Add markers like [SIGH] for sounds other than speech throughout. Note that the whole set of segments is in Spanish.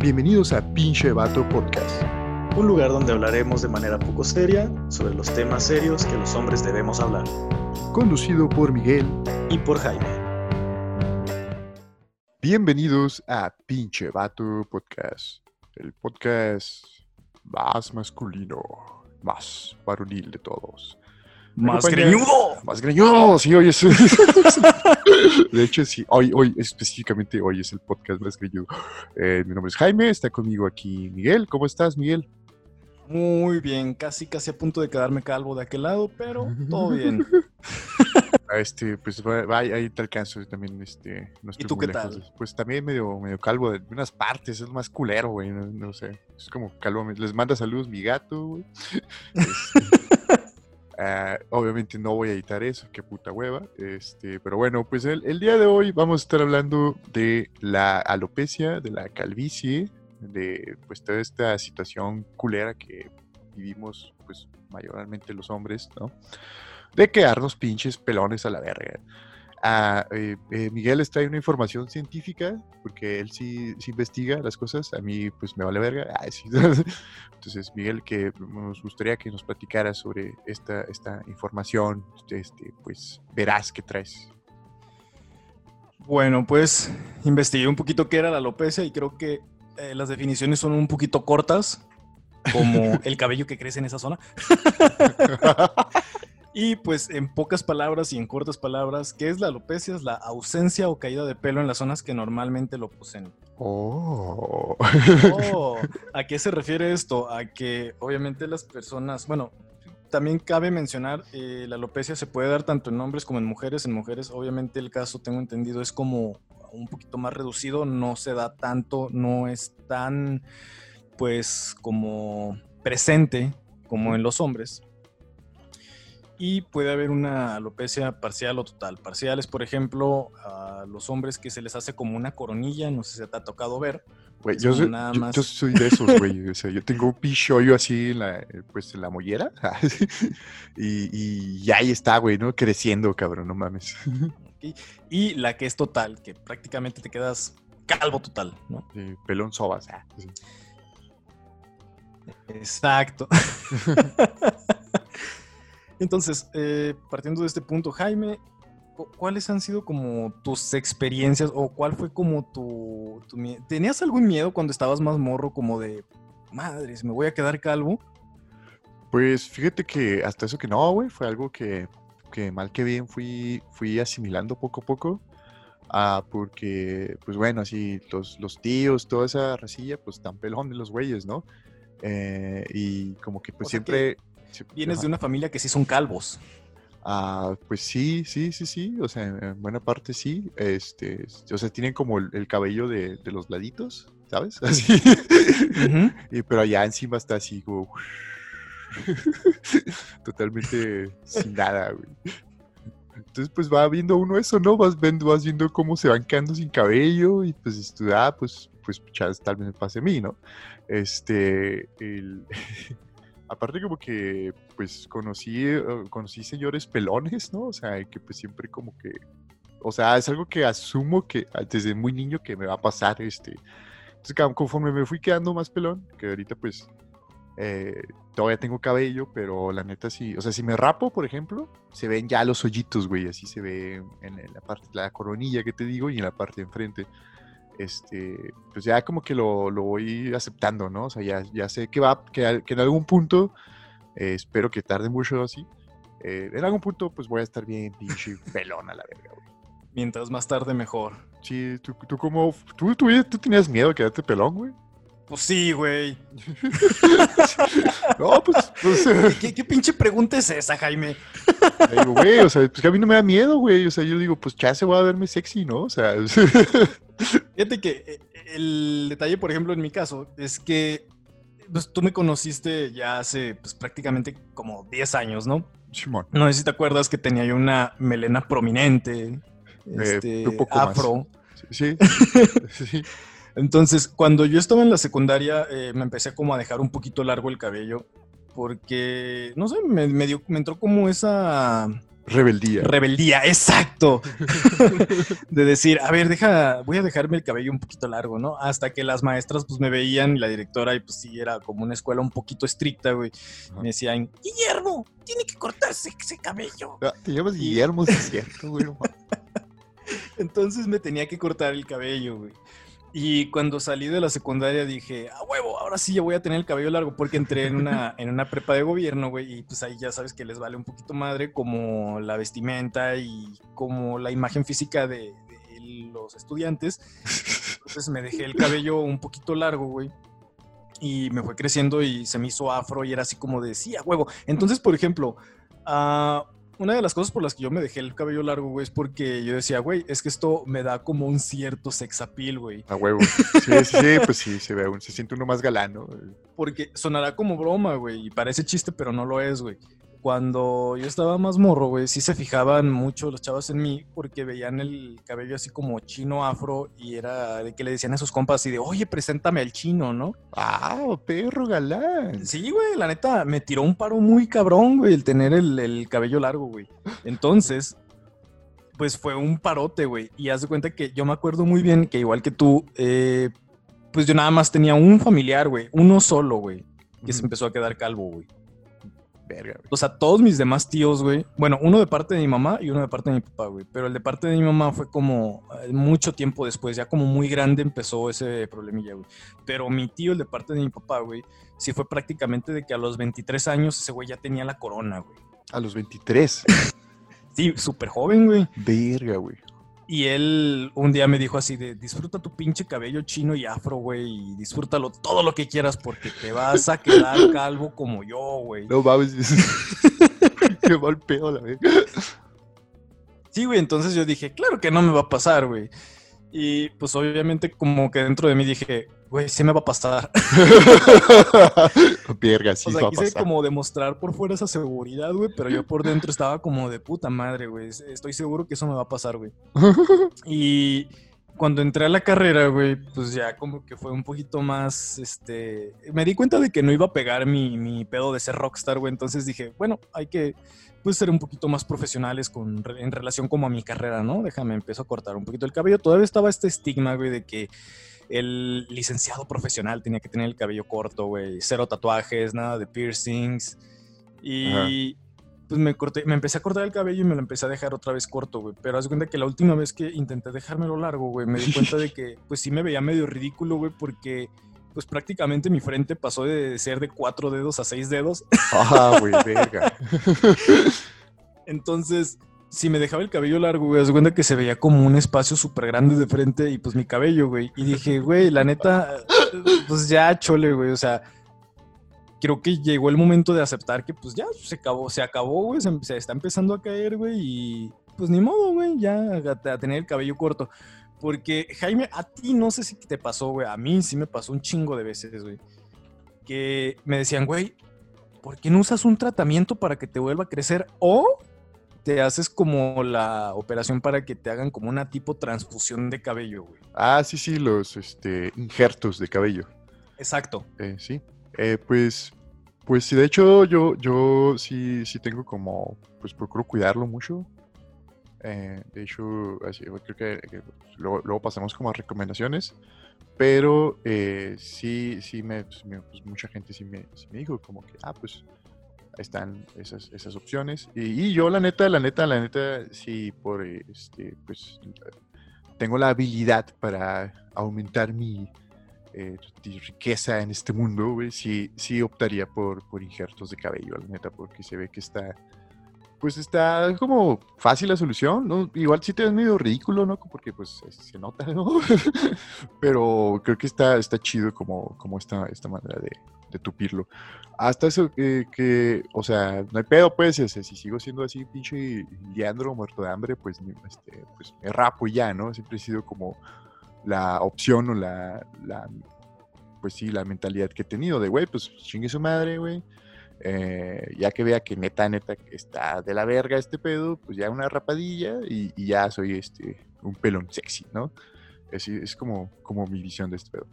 Bienvenidos a Pinche Vato Podcast. Un lugar donde hablaremos de manera poco seria sobre los temas serios que los hombres debemos hablar. Conducido por Miguel Y por Jaime. Bienvenidos a Pinche Vato Podcast. El podcast más masculino, más varonil de todos. ¡Más Acompaña- greñudo! Más greñudo, sí, hoy es. [LAUGHS] de hecho, sí, hoy, hoy, específicamente hoy es el podcast más greñudo. Eh, mi nombre es Jaime, está conmigo aquí Miguel. ¿Cómo estás, Miguel? Muy bien, casi casi a punto de quedarme calvo de aquel lado, pero [LAUGHS] todo bien. Ah, Este, pues va, va, ahí te alcanzo también, este, no estoy tú muy qué lejos tal? Pues también medio, medio calvo de unas partes, es más culero, güey, no, no sé, es como calvo, les manda saludos mi gato, güey. [LAUGHS] Este, ah, obviamente no voy a editar eso, qué puta hueva, este, pero bueno, pues el, día de hoy vamos a estar hablando de la alopecia, de la calvicie, de pues toda esta situación culera que vivimos, pues mayormente los hombres, ¿no? de quedarnos pinches pelones a la verga. Ah, eh, eh, Miguel les trae una información científica, porque él sí, sí investiga las cosas, a mí pues me vale verga. [LAUGHS] Sí. Entonces, Miguel, que nos gustaría que nos platicara sobre esta, esta información, este, pues verás que traes. Bueno, pues investigué un poquito qué era la alopecia y creo que eh, las definiciones son un poquito cortas, como [LAUGHS] el cabello que crece en esa zona. [LAUGHS] Y pues en pocas palabras y en cortas palabras, ¿qué es la alopecia? Es la ausencia o caída de pelo en las zonas que normalmente lo poseen. Oh. Oh, ¿A qué se refiere esto? A que obviamente las personas, bueno, también cabe mencionar, eh, la alopecia se puede dar tanto en hombres como en mujeres. En mujeres, obviamente el caso, tengo entendido, es como un poquito más reducido, no se da tanto, no es tan, pues, como presente como en los hombres. Y puede haber una alopecia parcial o total. Parcial es, por ejemplo, a los hombres que se les hace como una coronilla, no sé si te ha tocado ver. Güey, yo, soy, nada yo- más. yo soy de esos, güey. O sea, yo tengo un pichoyo así en la, eh, pues, en la mollera. [LAUGHS] y, y ahí está, güey, ¿no? Creciendo, cabrón, no mames. [LAUGHS] Y la que es total, que prácticamente te quedas calvo total, ¿no? Sí, pelón sobas. ah, sí. Exacto. [LAUGHS] Entonces, eh, partiendo de este punto, Jaime, cu- ¿cuáles han sido como tus experiencias o cuál fue como tu, tu mie- ¿Tenías algún miedo cuando estabas más morro como de, madres, me voy a quedar calvo? Pues fíjate que hasta eso que no, güey, fue algo que, que mal que bien fui, fui asimilando poco a poco. Ah, porque, pues bueno, así los, los tíos, toda esa racilla, pues tan pelones los güeyes, ¿no? Eh, y como que pues O sea que Vienes ajá. de una familia que sí son calvos. Ah, pues sí, sí, sí, sí, o sea, en buena parte sí, este, o sea, tienen como el, el cabello de, de los laditos, ¿sabes? [LAUGHS] Así, y, pero allá encima está así como, [LAUGHS] totalmente sin nada, güey. Entonces, pues va viendo uno eso, ¿no? Vas viendo, vas viendo cómo se van quedando sin cabello y pues tú, ah, pues, pues chas, tal vez me pase a mí, ¿no? Este, el... [LAUGHS] aparte como que, pues conocí, eh, conocí señores pelones, ¿no? O sea, que pues siempre como que, o sea, es algo que asumo que ah, desde muy niño que me va a pasar, este. Entonces, conforme me fui quedando más pelón, que ahorita pues eh, todavía tengo cabello, pero la neta sí, o sea, si me rapo, por ejemplo, se ven ya los hoyitos, güey, así se ve en la parte, la coronilla que te digo y en la parte de enfrente. Este, pues ya como que lo, lo voy aceptando, ¿no? O sea, ya, ya sé que va, que, que en algún punto, eh, espero que tarde mucho así, eh, en algún punto pues voy a estar bien pinche pelón a la verga, güey. Mientras más tarde, mejor. Sí, tú, tú como, tú, tú, tú tenías miedo de quedarte pelón, güey. Pues sí, güey. [LAUGHS] No, pues, pues ¿Qué, qué pinche pregunta es esa, Jaime? Digo, güey, o sea, pues que a mí no me da miedo, güey. O sea, yo digo, pues ya se va a verme sexy, ¿no? O sea, [LAUGHS] Fíjate que eh, el detalle, por ejemplo, en mi caso, es que pues, tú me conociste ya hace pues, prácticamente como 10 años, ¿no? Simón. No sé si te acuerdas que tenía yo una melena prominente, este, un poco más. afro. Sí, sí. [LAUGHS] Entonces, cuando yo estaba en la secundaria, eh, me empecé como a dejar un poquito largo el cabello, porque, no sé, me, me dio- me entró como esa Rebeldía. Rebeldía, exacto. [LAUGHS] de decir, a ver, deja, voy a dejarme el cabello un poquito largo, ¿no? Hasta que las maestras pues me veían y la directora y pues sí, era como una escuela un poquito estricta, güey. Me decían, Guillermo, tiene que cortarse ese cabello. Ah, te llamas Guillermo, sí es cierto, güey. [LAUGHS] Entonces me tenía que cortar el cabello, güey. Y cuando salí de la secundaria dije, a huevo, ahora sí ya voy a tener el cabello largo porque entré en una, [LAUGHS] en una prepa de gobierno, güey, y pues ahí ya sabes que les vale un poquito madre como la vestimenta y como la imagen física de, los estudiantes. Entonces me dejé el cabello un poquito largo, güey. Y me fue creciendo y se me hizo afro y era así como de, sí, a huevo. Entonces, por ejemplo, uh, una de las cosas por las que yo me dejé el cabello largo, güey, es porque yo decía, güey, es que esto me da como un cierto sex appeal, güey. A huevo. Sí, sí, pues sí, se ve, se siente uno más galano. Porque sonará como broma, güey, y parece chiste, pero no lo es, güey cuando yo estaba más morro, güey, sí se fijaban mucho los chavos en mí porque veían el cabello así como chino afro y era de que le decían a sus compas así de, oye, preséntame al chino, ¿no? Ah, perro galán. Sí, güey, la neta, me tiró un paro muy cabrón, güey, el tener el, cabello largo, güey. Entonces, pues fue un parote, güey. Y haz de cuenta que yo me acuerdo muy bien que igual que tú, eh, pues yo nada más tenía un familiar, güey, uno solo, güey, que se empezó a quedar calvo, güey. O sea, todos mis demás tíos, güey. Bueno, uno de parte de mi mamá y uno de parte de mi papá, güey. Pero el de parte de mi mamá fue como eh, mucho tiempo después, ya como muy grande empezó ese problemilla, güey. Pero mi tío, el de parte de mi papá, güey, sí fue prácticamente de que a los 23 años ese güey ya tenía la corona, güey. A los 23. [LAUGHS] sí, súper joven, güey. Verga, güey. Y él un día me dijo así de, disfruta tu pinche cabello chino y afro, güey, y disfrútalo todo lo que quieras porque te vas a quedar [LAUGHS] calvo como yo, güey. No mames. [LAUGHS] Qué mal pedo la vez. Sí, güey, entonces yo dije, claro que no me va a pasar, güey. Y pues obviamente como que dentro de mí dije, güey, sí me va a pasar. [LAUGHS] Verga, sí o sea, va a quise pasar. como demostrar por fuera esa seguridad, güey, pero yo por dentro estaba como de puta madre, güey. Estoy seguro que eso me va a pasar, güey. [LAUGHS] y cuando entré a la carrera, güey, pues ya como que fue un poquito más, este, me di cuenta de que no iba a pegar mi, mi pedo de ser rockstar, güey, entonces dije, bueno, hay que, pues, ser un poquito más profesionales con, en relación como a mi carrera, ¿no? Déjame, empiezo a cortar un poquito el cabello. Todavía estaba este estigma, güey, de que el licenciado profesional tenía que tener el cabello corto, güey, cero tatuajes, nada de piercings. Y pues me corté, me empecé a cortar el cabello y me lo empecé a dejar otra vez corto, güey. Pero haz cuenta que la última vez que intenté dejármelo largo, güey, me di cuenta de que pues sí me veía medio ridículo, güey, porque pues prácticamente mi frente pasó de ser de cuatro dedos a seis dedos. Ah, güey, verga. [LAUGHS] Entonces, si me dejaba el cabello largo, güey, haz cuenta que se veía como un espacio súper grande de frente y pues mi cabello, güey. Y dije, güey, la neta, pues ya chole, güey, o sea, creo que llegó el momento de aceptar que pues ya se acabó, se acabó, güey, se, está empezando a caer, güey, y pues ni modo, güey, ya a, tener el cabello corto. Porque, Jaime, a ti no sé si te pasó, güey, a mí sí me pasó un chingo de veces, güey, que me decían, güey, ¿por qué no usas un tratamiento para que te vuelva a crecer? O te haces como la operación para que te hagan como una tipo transfusión de cabello, güey. Ah, sí, sí, los este, injertos de cabello. Exacto. Eh, sí. Eh, pues, pues sí, de hecho yo, yo sí, sí tengo como, pues procuro cuidarlo mucho. Eh, de hecho, así, creo que, luego, pasamos como a recomendaciones, pero eh, sí, sí me, pues, pues, mucha gente sí me, me, dijo como que, ah, pues están esas, esas opciones. Y, yo la neta, la neta, la neta, sí, por este, pues tengo la habilidad para aumentar mi, eh, riqueza en este mundo, güey, sí, sí optaría por, por injertos de cabello, la neta, porque se ve que está, pues está como fácil la solución, ¿no? Igual sí te ves medio ridículo, ¿no? Porque pues se nota, ¿no? [LAUGHS] Pero creo que está, está chido como, como esta, esta manera de, de tupirlo. Hasta eso que, o sea, no hay pedo, pues, si sigo siendo así, pinche Leandro, muerto de hambre, pues, este, pues me rapo ya, ¿no? Siempre he sido como la opción o la, pues sí, la mentalidad que he tenido de, güey, pues chingue su madre, güey. Eh, ya que vea que neta, neta, está de la verga este pedo, pues ya una rapadilla y, ya soy este, un pelón sexy, ¿no? Es, es como, como mi visión de este pedo.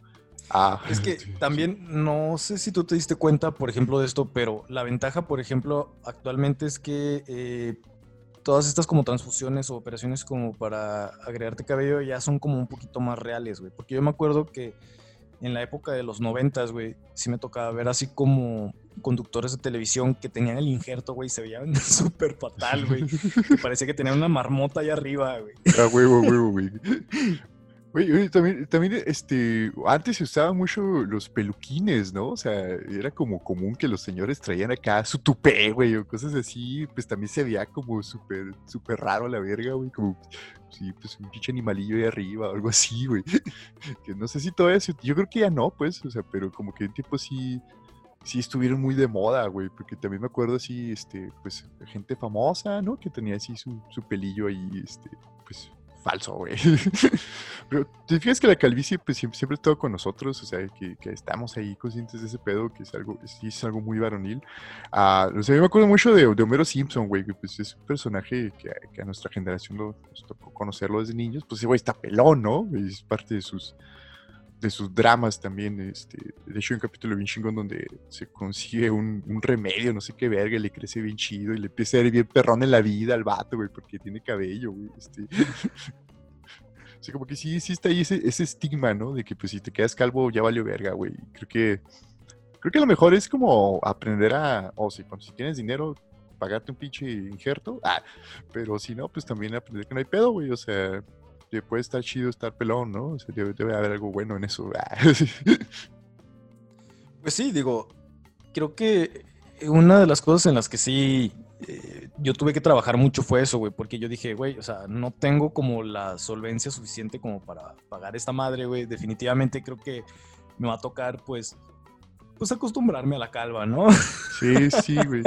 Ah, es que también no sé si tú te diste cuenta, por ejemplo, de esto, pero la ventaja, por ejemplo, actualmente es que eh, todas estas como transfusiones o operaciones como para agregarte cabello ya son como un poquito más reales, güey. Porque yo me acuerdo que en la época de los noventas, güey, sí me tocaba ver así como conductores de televisión que tenían el injerto, güey, se veían [LAUGHS] súper fatal, güey. Que parecía que tenían una marmota ahí arriba, güey. Ah, huevo, huevo, güey. Güey, también, también, este, antes se usaban mucho los peluquines, ¿no? O sea, era como común que los señores traían acá su tupé, güey, o cosas así, pues también se veía como súper, súper raro la verga, güey, como, sí, pues un pinche animalillo ahí arriba, o algo así, güey. [LAUGHS] Que no sé si todo eso, yo creo que ya no, pues, o sea, pero como que en tiempo sí, sí estuvieron muy de moda, güey, porque también me acuerdo así, este, pues, gente famosa, ¿no? Que tenía así su, su pelillo ahí, este, pues, falso, güey. [LAUGHS] Pero te fijas que la calvicie pues siempre, siempre con nosotros, o sea, que, estamos ahí conscientes de ese pedo, que es algo, sí, es algo muy varonil. Uh, o sea, yo me acuerdo mucho de, de Homero Simpson, güey, que pues es un personaje que, a nuestra generación lo, nos tocó conocerlo desde niños, pues güey está pelón, ¿no? Es parte de sus de sus dramas también. Este, de hecho, hay un capítulo bien chingón donde se consigue un, un, remedio, no sé qué verga, le crece bien chido y le empieza a ir bien perrón en la vida al vato, güey, porque tiene cabello, güey. Este. [LAUGHS] o sea, como que sí, sí está ahí ese, ese estigma, ¿no? De que pues si te quedas calvo ya valió verga, güey. Creo que, creo que lo mejor es como aprender a, o si, si tienes dinero, pagarte un pinche injerto, ah, pero si no, pues también aprender que no hay pedo, güey, o sea, puede estar chido estar pelón, ¿no? O sea, debe, haber algo bueno en eso. [LAUGHS] pues sí, digo, creo que una de las cosas en las que sí eh, yo tuve que trabajar mucho fue eso, güey, porque yo dije, güey, o sea, no tengo como la solvencia suficiente como para pagar esta madre, güey. Definitivamente creo que me va a tocar, pues, pues acostumbrarme a la calva, ¿no? Sí, sí, güey.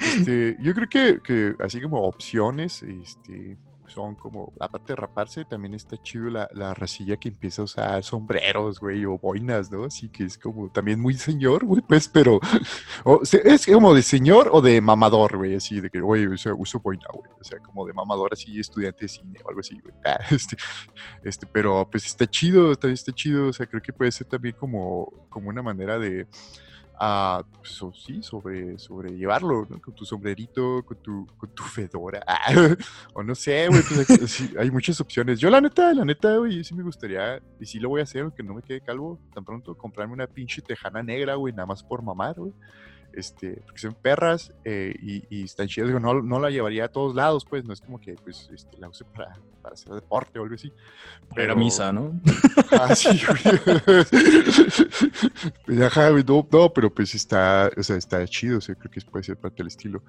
Este, yo creo que, que así como opciones, este, son como, aparte de raparse, también está chido la, la racilla que empieza a usar sombreros, güey, o boinas, ¿no? Así que es como también muy señor, güey, pues, pero [LAUGHS] es como de señor o de mamador, güey, así de que, güey, uso, boina, güey, o sea, como de mamador, así, estudiante de cine o algo así, güey. [LAUGHS] Ah, este, este, pero pues está chido, está, está chido, o sea, creo que puede ser también como, como una manera de a, pues, sí, sobre, sobre llevarlo, ¿no? Con tu sombrerito, con tu, con tu fedora, [LAUGHS] o no sé, güey, pues hay muchas opciones. Yo la neta, la neta, güey, sí me gustaría, y sí lo voy a hacer, aunque no me quede calvo, tan pronto, comprarme una pinche tejana negra, güey, nada más por mamar, güey este, porque son perras eh, y, y, están chidas. No, no, la llevaría a todos lados, pues, no es como que pues, este, la use para, para, hacer deporte o algo así. Pero misa, ¿no? [LAUGHS] Ah, sí, [LAUGHS] güey. no, no, pero pues está, o sea, está chido, o sea, creo que puede ser parte del estilo.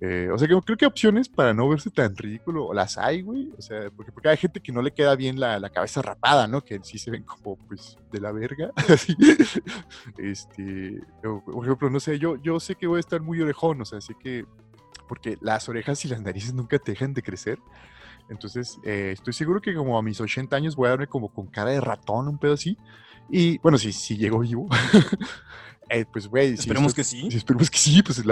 Eh, o sea, que creo que opciones para no verse tan ridículo las hay, güey. O sea, porque, porque hay gente que no le queda bien la, la cabeza rapada, ¿no? Que sí se ven como, pues, de la verga. [LAUGHS] Así. este, por ejemplo, no sé, yo, yo sé que voy a estar muy orejón, o sea, sé que, porque las orejas y las narices nunca te dejan de crecer. Entonces, eh, estoy seguro que como a mis 80 años voy a darme como con cara de ratón, un pedo así. Y bueno, si, si llego vivo. [LAUGHS] Eh, pues, güey. Esperemos que sí. Esperemos que sí, pues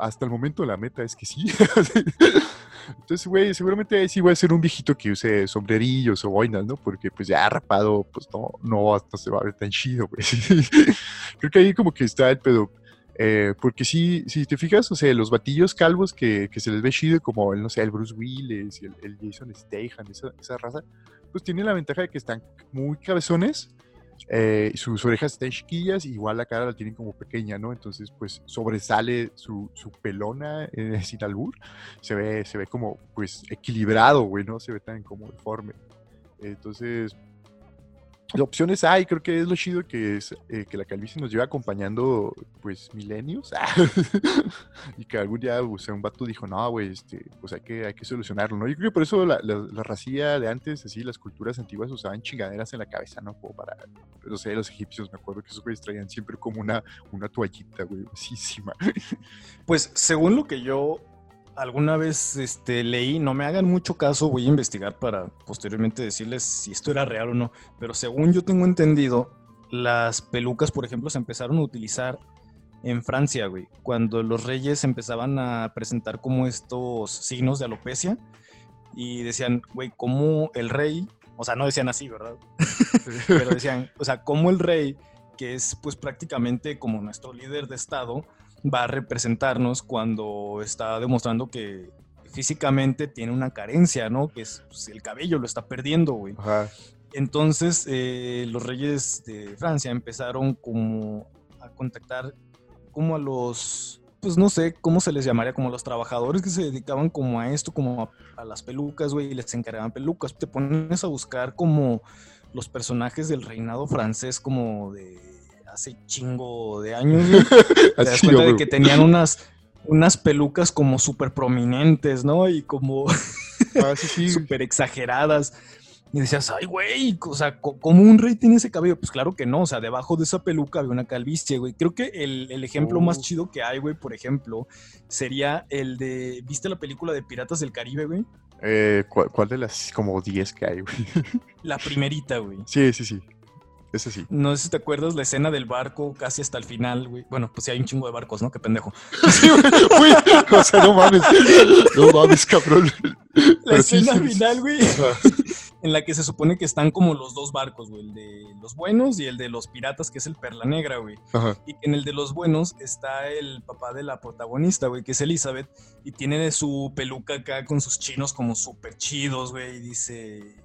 hasta el momento la meta es que sí. [LAUGHS] Entonces, güey, seguramente sí voy a ser un viejito que use sombrerillos o boinas, ¿no? Porque pues ya rapado, pues no, no, hasta se va a ver tan chido, güey. [LAUGHS] Creo que ahí como que está el pedo. Eh, porque sí, si te fijas, o sea, los batillos calvos que, que, se les ve chido, como el, no sé, el Bruce Willis el, el Jason Statham, esa, esa, raza, pues tienen la ventaja de que están muy cabezones, eh, sus orejas están chiquillas, igual la cara la tienen como pequeña, ¿no? Entonces, pues sobresale su, su pelona eh, [LAUGHS] sin albur, se ve, se ve como, pues, equilibrado, güey, ¿no? Se ve tan como deforme. Entonces, opciones hay, creo que es lo chido que es eh, que la calvicie nos lleva acompañando pues milenios [LAUGHS] y que algún día un vato dijo, no, güey, este, pues hay que, hay que solucionarlo, ¿no? Yo creo que por eso la, la, racía de antes, así, las culturas antiguas usaban chingaderas en la cabeza, ¿no? Para, no sé, los egipcios, me acuerdo que esos güeyes traían siempre como una, una toallita, güey, asísima. Pues según lo que yo alguna vez este, leí, no me hagan mucho caso, voy a investigar para posteriormente decirles si esto era real o no, pero según yo tengo entendido, las pelucas, por ejemplo, se empezaron a utilizar en Francia, güey, cuando los reyes empezaban a presentar como estos signos de alopecia y decían, güey, ¿cómo el rey, o sea, no decían así, ¿verdad? [LAUGHS] pero decían, o sea, ¿cómo el rey, que es pues prácticamente como nuestro líder de Estado, va a representarnos cuando está demostrando que físicamente tiene una carencia, ¿no? Que es pues, el cabello lo está perdiendo, güey. Ajá. Entonces, eh, los reyes de Francia empezaron como a contactar como a los, pues no sé cómo se les llamaría, como los trabajadores que se dedicaban como a esto, como a, a las pelucas, güey, y les encargaban pelucas. Te pones a buscar como los personajes del reinado francés como de hace chingo de años. [LAUGHS] Te das cuenta de que tenían unas, unas pelucas como súper prominentes, ¿no? Y como [LAUGHS] Ah, sí, sí. súper exageradas. Y decías, ay, güey, o sea, ¿cómo un rey tiene ese cabello? Pues claro que no, o sea, debajo de esa peluca había una calvicie, güey. Creo que el, el ejemplo más Oh. chido que hay, güey, por ejemplo, sería el de, ¿viste la película de Piratas del Caribe, güey? Eh, ¿cuál, cuál de las como 10 que hay, güey? La primerita, güey. Sí, sí, sí. Ese sí. No sé si te acuerdas la escena del barco casi hasta el final, güey. Bueno, pues sí hay un chingo de barcos, ¿no? Qué pendejo. [LAUGHS] Sí, güey. O sea, no mames. No mames, cabrón. La escena sí, final, güey, en la que se supone que están como los dos barcos, güey. El de los buenos y el de los piratas, que es el Perla Negra, güey. Ajá. Y en el de los buenos está el papá de la protagonista, güey, que es Elizabeth. Y tiene su peluca acá con sus chinos como súper chidos, güey. Y dice,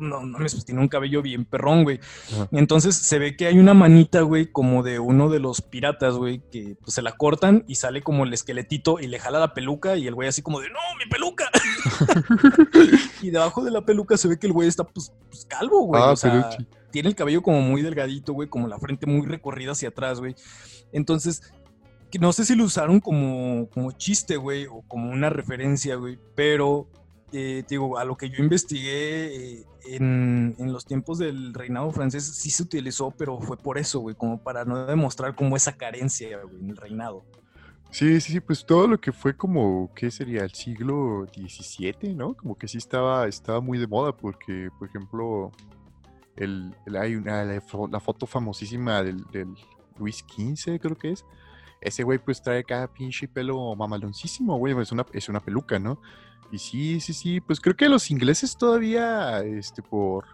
no, no, pues tiene un cabello bien perrón, güey. Ajá. Entonces se ve que hay una manita, güey, como de uno de los piratas, güey, que pues, se la cortan y sale como el esqueletito y le jala la peluca y el güey así como de, no, mi peluca. [LAUGHS] y debajo de la peluca se ve que el güey está pues, pues, calvo, güey. Ah, o sea, tiene el cabello como muy delgadito, güey, como la frente muy recorrida hacia atrás, güey. Entonces, no sé si lo usaron como, como chiste, güey, o como una referencia, güey, pero, eh, te digo, a lo que yo investigué eh, en, los tiempos del reinado francés, sí se utilizó, pero fue por eso, güey, como para no demostrar como esa carencia, güey, en el reinado. Sí, sí, sí, pues todo lo que fue como, ¿qué sería? El siglo XVII, ¿no? Como que sí estaba, estaba muy de moda porque, por ejemplo, el, hay una, la foto famosísima del, del Luis XV, creo que es. Ese güey pues trae cada pinche pelo mamaloncísimo, güey, es una, es una peluca, ¿no? Y sí, sí, sí, pues creo que los ingleses todavía, este, por,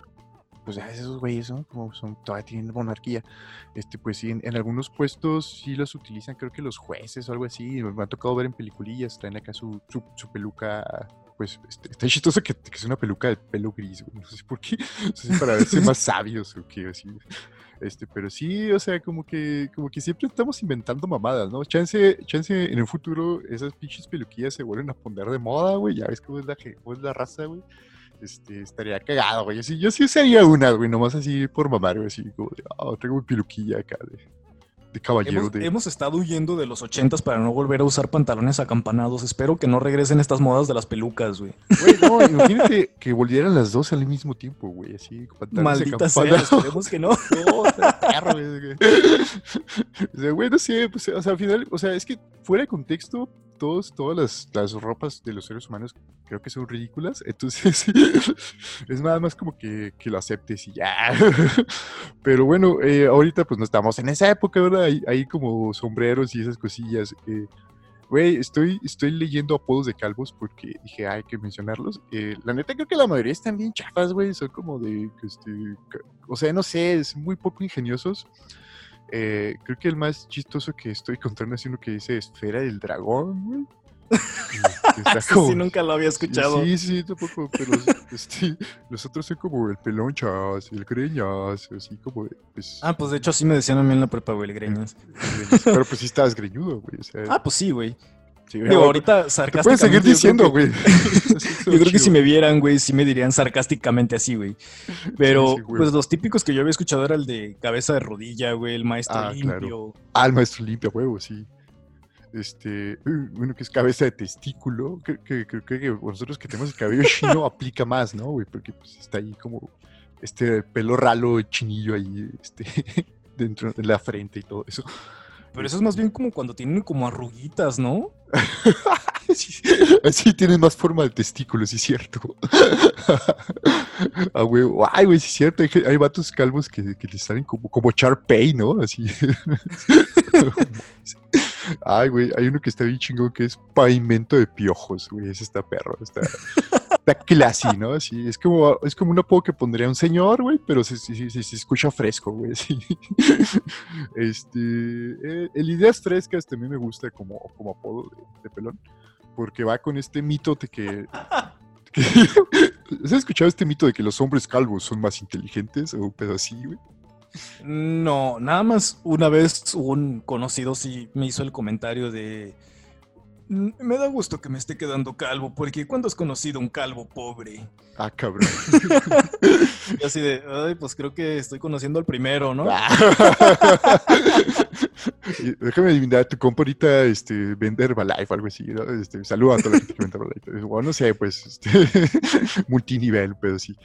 pues esos güeyes, ¿no? Como son, todavía tienen monarquía, este, pues sí, en, algunos puestos sí los utilizan, creo que los jueces o algo así, me ha tocado ver en peliculillas, traen acá su, su peluca, pues este, está chistoso que, es una peluca de pelo gris, güey, no sé por qué, [LAUGHS] no sé si para verse más sabios o qué, así. Este, pero sí, o sea, como que, como que siempre estamos inventando mamadas, ¿no? Chance, chance en el futuro esas pinches peluquillas se vuelven a poner de moda, güey. Ya ves cómo es la, cómo es la raza, güey. Este, estaría cagado, güey. Así, yo sí usaría una, güey, nomás así por mamar, güey, así como de, ah, traigo mi peluquilla acá de, de caballero Hemos, de. hemos estado huyendo de los ochentas para no volver a usar pantalones acampanados. Espero que no regresen estas modas de las pelucas, güey. Güey, no, imagínate que volvieran las dos al mismo tiempo, güey, así, pantalones Maldita sea, campana. esperemos que no. [LAUGHS] No, perro, güey. O sea, güey, no sé, pues, o sea, al final, o sea, es que fuera de contexto, todos, todas las, las ropas de los seres humanos creo que son ridículas, entonces [LAUGHS] es nada más como que, que lo aceptes y ya. [LAUGHS] Pero bueno, eh, ahorita pues no estamos en esa época, ¿verdad? Hay, hay como sombreros y esas cosillas. eh, Güey, estoy, estoy leyendo apodos de calvos porque dije, "Ah, hay que mencionarlos. Eh, la neta, creo que la mayoría están bien chafas, güey. Son como de, este, o sea, no sé, es muy poco ingeniosos. Eh, creo que el más chistoso que estoy encontrando es uno que dice Esfera del Dragón, güey. [LAUGHS] Como- sí, nunca lo había escuchado. Sí, sí, tampoco, pero [LAUGHS] este, los otros son como el pelonchas, el greñas, así como, pues, Ah, pues de hecho así me decían a mí en la prepa, güey, el greñas. greñas. pero pues sí estabas greñudo, güey, o sea, Ah, pues sí, güey. Sí, Digo, ahorita te sarcásticamente. pueden seguir diciendo, que- güey. [LAUGHS] Yo creo que si me vieran, güey, sí me dirían sarcásticamente así, güey. Pero, sí, güey. pues los típicos que yo había escuchado era el de cabeza de rodilla, güey, el maestro Ah, claro. limpio. Ah, el maestro limpia, huevo, sí. Este, bueno, que es cabeza de testículo. Creo que, creo que nosotros que tenemos el cabello [LAUGHS] chino aplica más, ¿no, güey? Porque pues está ahí como este pelo ralo chinillo ahí, este, [LAUGHS] dentro de la frente y todo eso. Pero eso es más bien como cuando tienen como arruguitas, ¿no? [LAUGHS] Sí, Así tienen más forma de testículo, sí es cierto. [LAUGHS] Ah, güey. Ay, güey, sí es cierto. Hay, hay vatos calvos que, que les salen como, como Charpey, ¿no? Así. [LAUGHS] Ay, güey, hay uno que está bien chingón que es pavimento de piojos, güey. Ese está perro. Está, classy, ¿no? Así, es como, es como un apodo que pondría un señor, güey, pero se, se- se- se escucha fresco, güey. [LAUGHS] así. Este, eh, el Ideas Frescas también me gusta como, como apodo de, de pelón. porque va con este mito de que- [LAUGHS] ¿Has escuchado este mito de que los hombres calvos son más inteligentes o un pedo así, güey? No, nada más una vez un conocido sí me hizo el comentario de... "Mm, Me da gusto que me esté quedando calvo, porque ¿cuándo has conocido un calvo pobre? Ah, cabrón. Y así de, ay, pues creo que estoy conociendo al primero, ¿no? Y Déjame adivinar, tu compa ahorita este, vende Herbalife o algo así, ¿no? Este, saluda a toda la gente que vende Herbalife. Bueno, no sé, pues, este, [LAUGHS] multinivel, pero sí.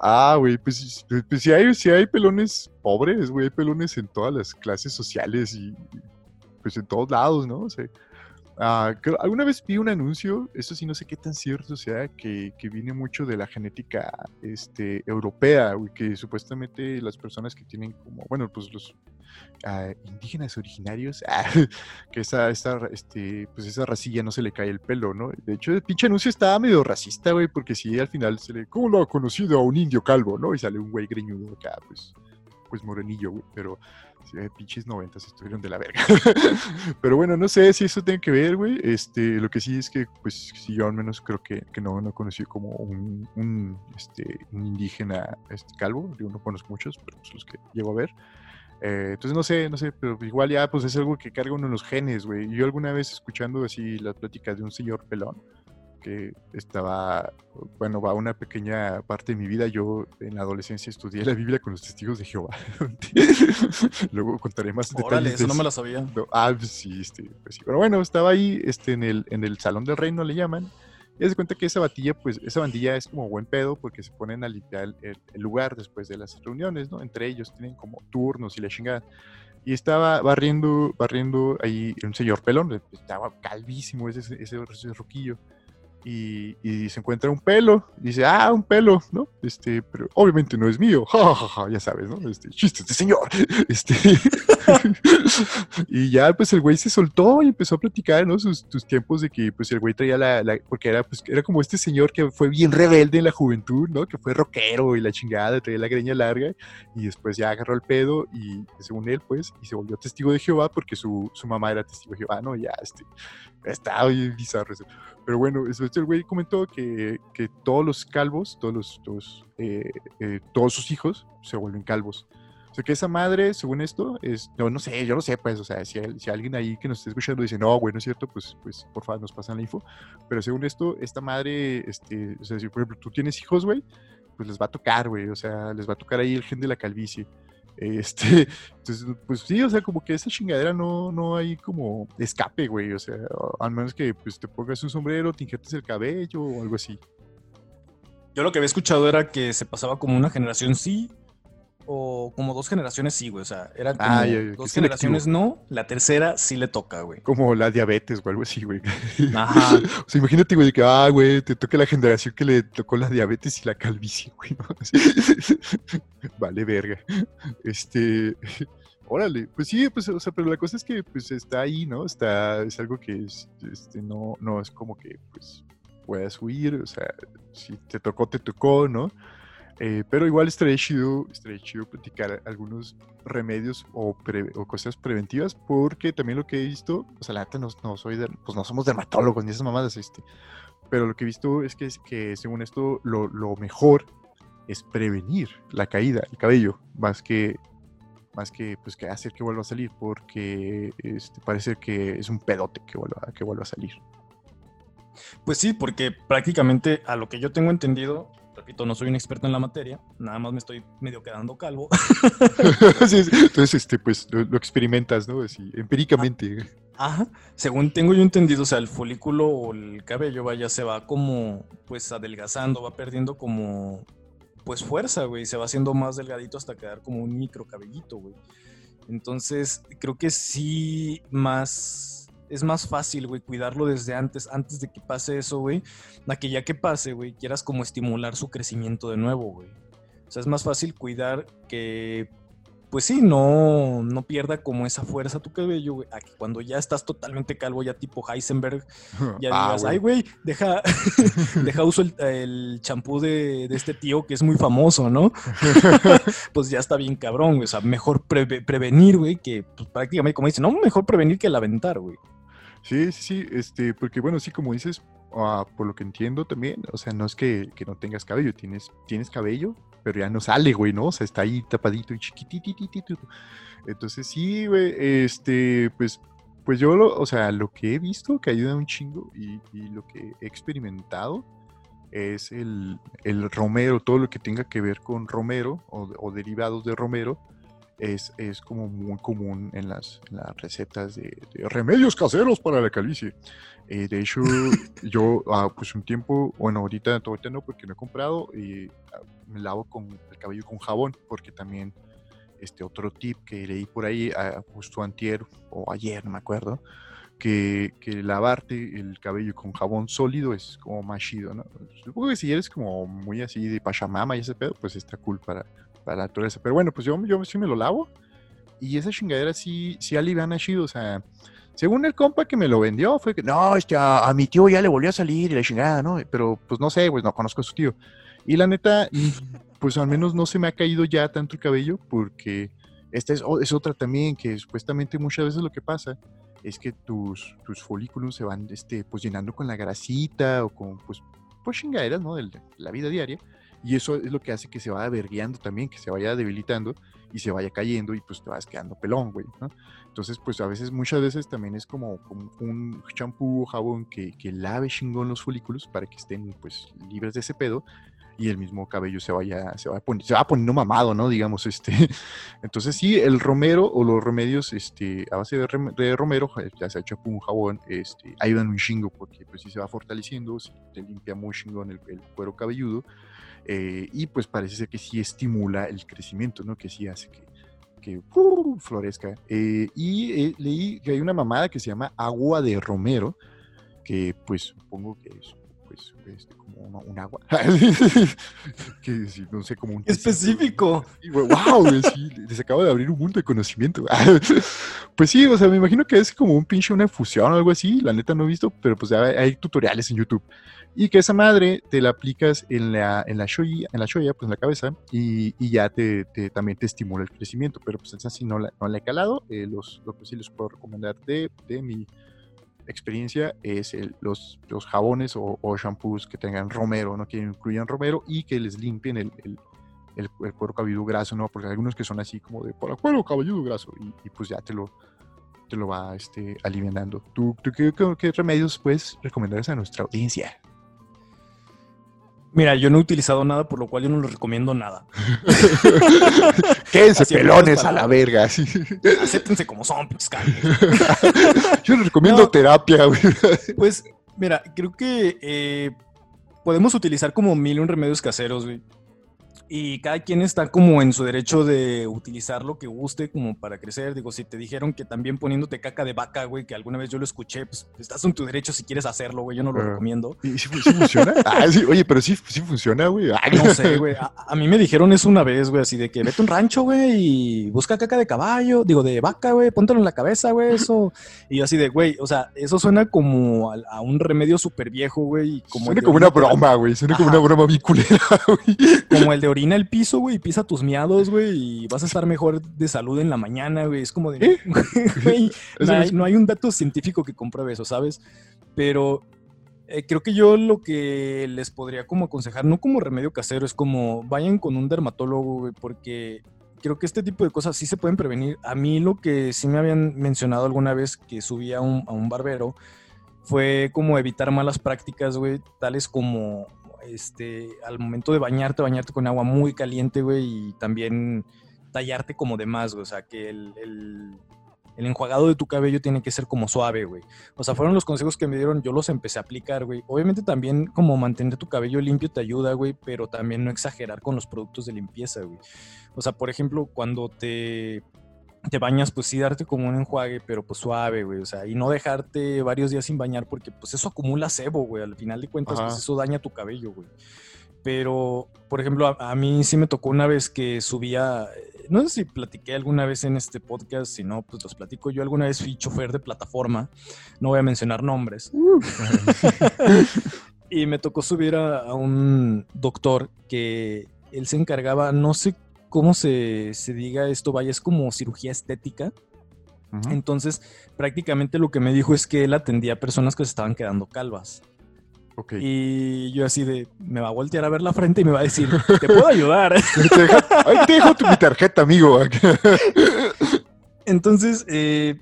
Ah, güey, pues, pues si hay, si hay pelones pobres, güey, hay pelones en todas las clases sociales y pues en todos lados, ¿no? O sea, creo- alguna vez vi un anuncio, eso sí no sé qué tan cierto sea, que, que viene mucho de la genética este, europea, que supuestamente las personas que tienen como, bueno, pues los ah, indígenas originarios, ah, [LAUGHS] que esa, esa, este, pues esa racilla no se le cae el pelo, ¿no? De hecho, el pinche anuncio estaba medio racista, güey, porque sí, al final se le, ¿cómo lo ha conocido a un indio calvo, no? Y sale un güey greñudo acá, pues, pues morenillo, güey, pero pinches noventas estuvieron de la verga. [LAUGHS] pero bueno, no sé si eso tiene que ver, güey, este, lo que sí es que, pues, sí, yo al menos creo que, que no, no conocí como un, un, este, un indígena este, calvo, digo, no conozco muchos, pero pues los que llego a ver. Eh, entonces no sé, no sé, pero igual ya pues es algo que carga uno en los genes, güey. Yo alguna vez escuchando así las pláticas de un señor pelón que estaba, bueno, va una pequeña parte de mi vida. Yo en la adolescencia estudié la Biblia con los testigos de Jehová. [LAUGHS] Luego contaré más detalles. Órale, de eso no me lo sabía. No, ah, pues sí, este, pues sí. Pero bueno, estaba ahí este, en, el, en el Salón del Reino, le llaman. Y se cuenta que esa batilla, pues, esa bandilla es como buen pedo porque se ponen a limpiar el, el- el lugar después de las reuniones, ¿no? Entre ellos tienen como turnos y la chingada. Y estaba barriendo, barriendo ahí un señor pelón, estaba calvísimo ese, ese, ese roquillo. Y, y se encuentra un pelo, dice, ah, un pelo, ¿no? Este, pero obviamente no es mío, [LAUGHS] ja, ja, ja, ya sabes, ¿no? Este, chistes de señor, [LAUGHS] este, [LAUGHS] y ya, pues el güey se soltó y empezó a platicar, ¿no? Sus, sus tiempos de que, pues el güey traía la, la- porque era, pues, era como este señor que fue bien rebelde en la juventud, ¿no? Que fue rockero y la chingada, traía la greña larga, y después ya agarró el pedo y, según él, pues, y se volvió testigo de Jehová porque su, su mamá era testigo de Jehová, ¿no? Ya, este, estaba bien bizarro eso. Pero bueno, eso, este güey comentó que, que todos los calvos, todos los, todos, eh, eh, todos sus hijos se vuelven calvos. O sea, que esa madre, según esto, es, no, no sé, yo no sé, pues, o sea, si, si alguien ahí que nos esté escuchando dice, no, güey, no es cierto, pues, pues, por favor, nos pasan la info. Pero según esto, esta madre, este, o sea, si por ejemplo tú tienes hijos, güey, pues les va a tocar, güey, o sea, les va a tocar ahí el gen de la calvicie. [LAUGHS] Este, entonces, pues sí, o sea, como que esa chingadera no, no hay como escape, güey, o sea, al menos que pues te pongas un sombrero, te injertes el cabello o algo así. Yo lo que había escuchado era que se pasaba como una generación sí o como dos generaciones sí, güey. O sea, eran como Ah, ya, ya, que dos es generaciones no, la tercera sí le toca, güey. Como la diabetes o algo así, güey. Ajá. [LAUGHS] O sea, imagínate, güey, que, ah, güey, te toca la generación que le tocó la diabetes y la calvicie, [LAUGHS] güey. ¿no? Así. [LAUGHS] vale, verga. Este, órale, pues sí, pues, o sea, pero la cosa es que, pues, está ahí, ¿no? Está, es algo que, es, este, no, no es como que, pues, puedas huir, o sea, si te tocó, te tocó, ¿no? Eh, pero igual estaría chido, estaría chido platicar algunos remedios o, pre- o cosas preventivas, porque también lo que he visto, o sea, la neta no, no soy, der- pues no somos dermatólogos ni esas mamadas, este, pero lo que he visto es que, es que según esto, lo, lo mejor es prevenir la caída, el cabello, más que, más que, pues, que hacer que vuelva a salir, porque este, parece que es un pedote que vuelva, que vuelva a salir. Pues sí, porque prácticamente a lo que yo tengo entendido, repito, no soy un experto en la materia, nada más me estoy medio quedando calvo. [LAUGHS] Entonces, este, pues lo, lo experimentas, ¿no? Así, empíricamente. Ajá. Según tengo yo entendido, o sea, el folículo o el cabello, vaya, se va como, pues, adelgazando, va perdiendo como, pues, fuerza, güey. Se va haciendo más delgadito hasta quedar como un micro cabellito, güey. Entonces, creo que sí, más, es más fácil, güey, cuidarlo desde antes, antes de que pase eso, güey. A que ya que pase, güey, quieras como estimular su crecimiento de nuevo, güey. O sea, es más fácil cuidar que pues sí, no, no pierda como esa fuerza tu cabello, güey. A que cuando ya estás totalmente calvo, ya tipo Heisenberg, ya [LAUGHS] Ah, digas, ay, güey, deja, [LAUGHS] deja uso el- el champú de, de este tío que es muy famoso, ¿no? [LAUGHS] pues ya está bien cabrón, güey. O sea, mejor preve- prevenir, güey, que pues, prácticamente, como dicen, no, mejor prevenir que lamentar, güey. Sí, sí, sí, este, porque bueno, sí, como dices, ah, por lo que entiendo también, o sea, no es que, que no tengas cabello, tienes, tienes cabello, pero ya no sale, güey, ¿no? O sea, está ahí tapadito y chiquitititito. Entonces, sí, güey, este, pues, pues yo, o sea, lo que he visto que ayuda un chingo y, y lo que he experimentado es el, el, romero, todo lo que tenga que ver con romero o, o derivados de romero. Es, es, como muy común en las, en las recetas de, de, remedios caseros para la calvicie. Eh, de hecho, [LAUGHS] yo, ah, pues un tiempo, bueno, ahorita, ahorita no, porque no he comprado, y ah, me lavo con el cabello con jabón, porque también este otro tip que leí por ahí uh, justo antier o ayer, no me acuerdo, que, que, lavarte el cabello con jabón sólido es como más chido, ¿no? Supongo que si eres como muy así de pachamama y ese pedo, pues está cool para, para la naturaleza. Pero bueno, pues yo, yo sí me lo lavo y esa chingadera sí, sí aliviana chido, o sea... Según el compa que me lo vendió, fue que no, este, a, a mi tío ya le volvió a salir y la chingada, ¿no? Pero pues no sé, pues no conozco a su tío. Y la neta, [LAUGHS] pues al menos no se me ha caído ya tanto el cabello porque esta es, es otra también que supuestamente muchas veces lo que pasa es que tus, tus folículos se van este, pues llenando con la grasita o con pues, pues chingaderas, ¿no? De la vida diaria. Y eso es lo que hace que se vaya vergueando también, que se vaya debilitando y se vaya cayendo y pues te vas quedando pelón, güey, ¿no? Entonces, pues a veces, muchas veces también es como, como un champú o jabón que, que lave chingón los folículos para que estén pues libres de ese pedo y el mismo cabello se vaya, se va, se va poniendo mamado, ¿no? Digamos, este. [LAUGHS] Entonces sí, el romero o los remedios este, a base de, de romero, ya sea champú, jabón, este, ayudan un chingo porque pues sí se va fortaleciendo, se te limpia muy chingón el, el cuero cabelludo eh, y pues parece ser que sí estimula el crecimiento, ¿no? Que sí hace que, que uh, florezca. Eh, y eh, leí que hay una mamada que se llama agua de romero, que pues supongo que es pues, este, como una, un agua. [LAUGHS] que sí, no sé, como un... Específico. wow, sí, les acabo de abrir un mundo de conocimiento. [LAUGHS] pues sí, o sea, me imagino que es como un pinche, una fusión o algo así. La neta no he visto, pero pues hay, hay tutoriales en YouTube. Y que esa madre te la aplicas en la, en la shoya, en la shoya, pues en la cabeza, y, y ya te, te, también te estimula el crecimiento. Pero pues esa sí no la, no la he calado. Eh, los, lo que sí les puedo recomendar de, de mi experiencia es el, los, los, jabones o, o, shampoos que tengan romero, ¿no? que incluyan romero y que les limpien el, el, el, cuero cabelludo graso, ¿no? porque hay algunos que son así como de para cuero cabelludo graso y, pues ya te lo, te lo va este, aliviando. ¿Tú, tú qué, qué, remedios puedes recomendar a nuestra audiencia? Mira, yo no he utilizado nada, por lo cual yo no les recomiendo nada. [LAUGHS] Quédense pelones a la verga. Sí. [LAUGHS] Acéptense como son, [LAUGHS] Yo les recomiendo no, terapia, güey. Pues, mira, creo que eh, podemos utilizar como mil un remedios caseros, güey. Y cada quien está como en su derecho de utilizar lo que guste como para crecer. Digo, si te dijeron que también poniéndote caca de vaca, güey, que alguna vez yo lo escuché, pues estás en tu derecho si quieres hacerlo, güey. Yo no lo uh, recomiendo. ¿Y si, si funciona? [LAUGHS] ah, sí, oye, pero sí, sí funciona, güey. no sé, güey. A, a, mí me dijeron eso una vez, güey, así de que vete a un rancho, güey, y busca caca de caballo, digo, de vaca, güey, póntelo en la cabeza, güey, eso. Y yo así de, güey, o sea, eso suena como a, a un remedio súper viejo, güey. Como suena como una broma, güey. Suena Ajá. como una broma biculera, [LAUGHS] güey. Como el de orina el piso, güey, pisa tus miados, güey, y vas a estar mejor de salud en la mañana, güey. Es como de, ¿Eh? no, hay, no hay un dato científico que compruebe eso, ¿sabes? Pero eh, creo que yo lo que les podría como aconsejar, no como remedio casero, es como vayan con un dermatólogo, güey, porque creo que este tipo de cosas sí se pueden prevenir. A mí lo que sí me habían mencionado alguna vez que subí a un, a un barbero fue como evitar malas prácticas, güey, tales como este, al momento de bañarte, bañarte con agua muy caliente, güey, y también tallarte como de más, güey, o sea, que el, el, el, enjuagado de tu cabello tiene que ser como suave, güey. O sea, fueron los consejos que me dieron, yo los empecé a aplicar, güey. Obviamente también como mantener tu cabello limpio te ayuda, güey, pero también no exagerar con los productos de limpieza, güey. O sea, por ejemplo, cuando te te bañas, pues sí, darte como un enjuague, pero pues suave, güey. O sea, y no dejarte varios días sin bañar porque pues eso acumula sebo, güey. Al final de cuentas, Ajá. pues eso daña tu cabello, güey. Pero, por ejemplo, a, a, mí sí me tocó una vez que subía, no sé si platiqué alguna vez en este podcast, si no, pues los platico. Yo alguna vez fui chofer de plataforma, no voy a mencionar nombres. Uh. [LAUGHS] y me tocó subir a, a un doctor que él se encargaba, no sé cómo se, se, diga esto, vaya, es como cirugía estética. Entonces, prácticamente lo que me dijo es que él atendía a personas que se estaban quedando calvas. Y yo así de, me va a voltear a ver la frente y me va a decir, te puedo ayudar. [LAUGHS] Ahí te dejo tu, mi tarjeta, amigo. [LAUGHS] Entonces, eh,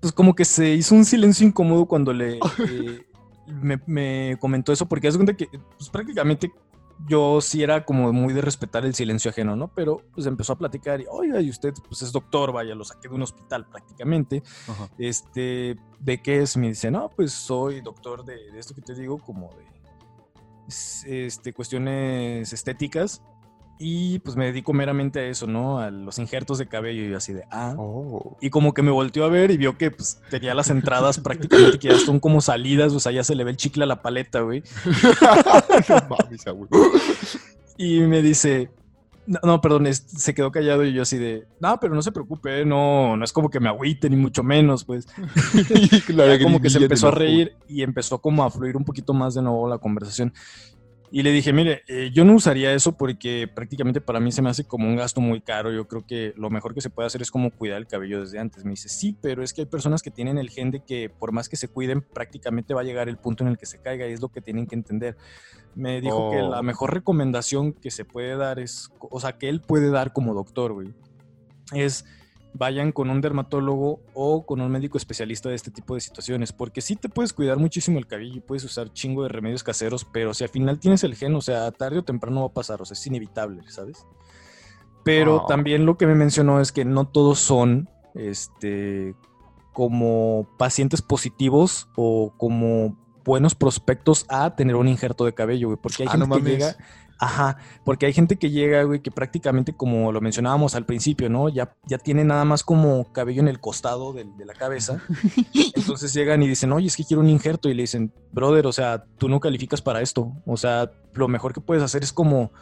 pues como que se hizo un silencio incómodo cuando le [LAUGHS] eh, me, comentó eso, porque es cuenta que pues, prácticamente yo sí era como muy de respetar el silencio ajeno, ¿no? Pero pues empezó a platicar y, oiga, y usted pues es doctor, vaya, lo saqué de un hospital prácticamente. Este, ¿de qué es? Me dice, no, pues soy doctor de, de esto que te digo, como de este, cuestiones estéticas. Y pues me dedico meramente a eso, ¿no? A los injertos de cabello y así de, ah. Oh. Y como que me volteó a ver y vio que pues tenía las entradas [LAUGHS] prácticamente que ya son como salidas, o sea, ya se le ve el chicle a la paleta, güey. [LAUGHS] y me dice, no, perdón, se quedó callado y yo así de, no, pero no se preocupe, no, no es como que me agüite ni mucho menos, pues. [LAUGHS] como que se empezó a reír y empezó como a fluir un poquito más de nuevo la conversación. Y le dije, mire, eh, yo no usaría eso porque prácticamente para mí se me hace como un gasto muy caro. Yo creo que lo mejor que se puede hacer es como cuidar el cabello desde antes. Me dice, sí, pero es que hay personas que tienen el gen de que por más que se cuiden, prácticamente va a llegar el punto en el que se caiga y es lo que tienen que entender. Me dijo que la oh. mejor recomendación que se puede dar es, o sea, que él puede dar como doctor, güey, es vayan con un dermatólogo o con un médico especialista de este tipo de situaciones, porque sí te puedes cuidar muchísimo el cabello y puedes usar chingo de remedios caseros, pero si al final tienes el gen, o sea, tarde o temprano va a pasar, o sea, es inevitable, ¿sabes? Pero ah. también lo que me mencionó es que no todos son, este, como pacientes positivos o como buenos prospectos a tener un injerto de cabello, porque hay ah, gente que llega Ajá, porque hay gente que llega, güey, que prácticamente, como lo mencionábamos al principio, ¿no? Ya, ya tiene nada más como cabello en el costado de, la cabeza. [LAUGHS] Entonces llegan y dicen, oye, es que quiero un injerto. Y le dicen, brother, o sea, tú no calificas para esto. O sea, lo mejor que puedes hacer es como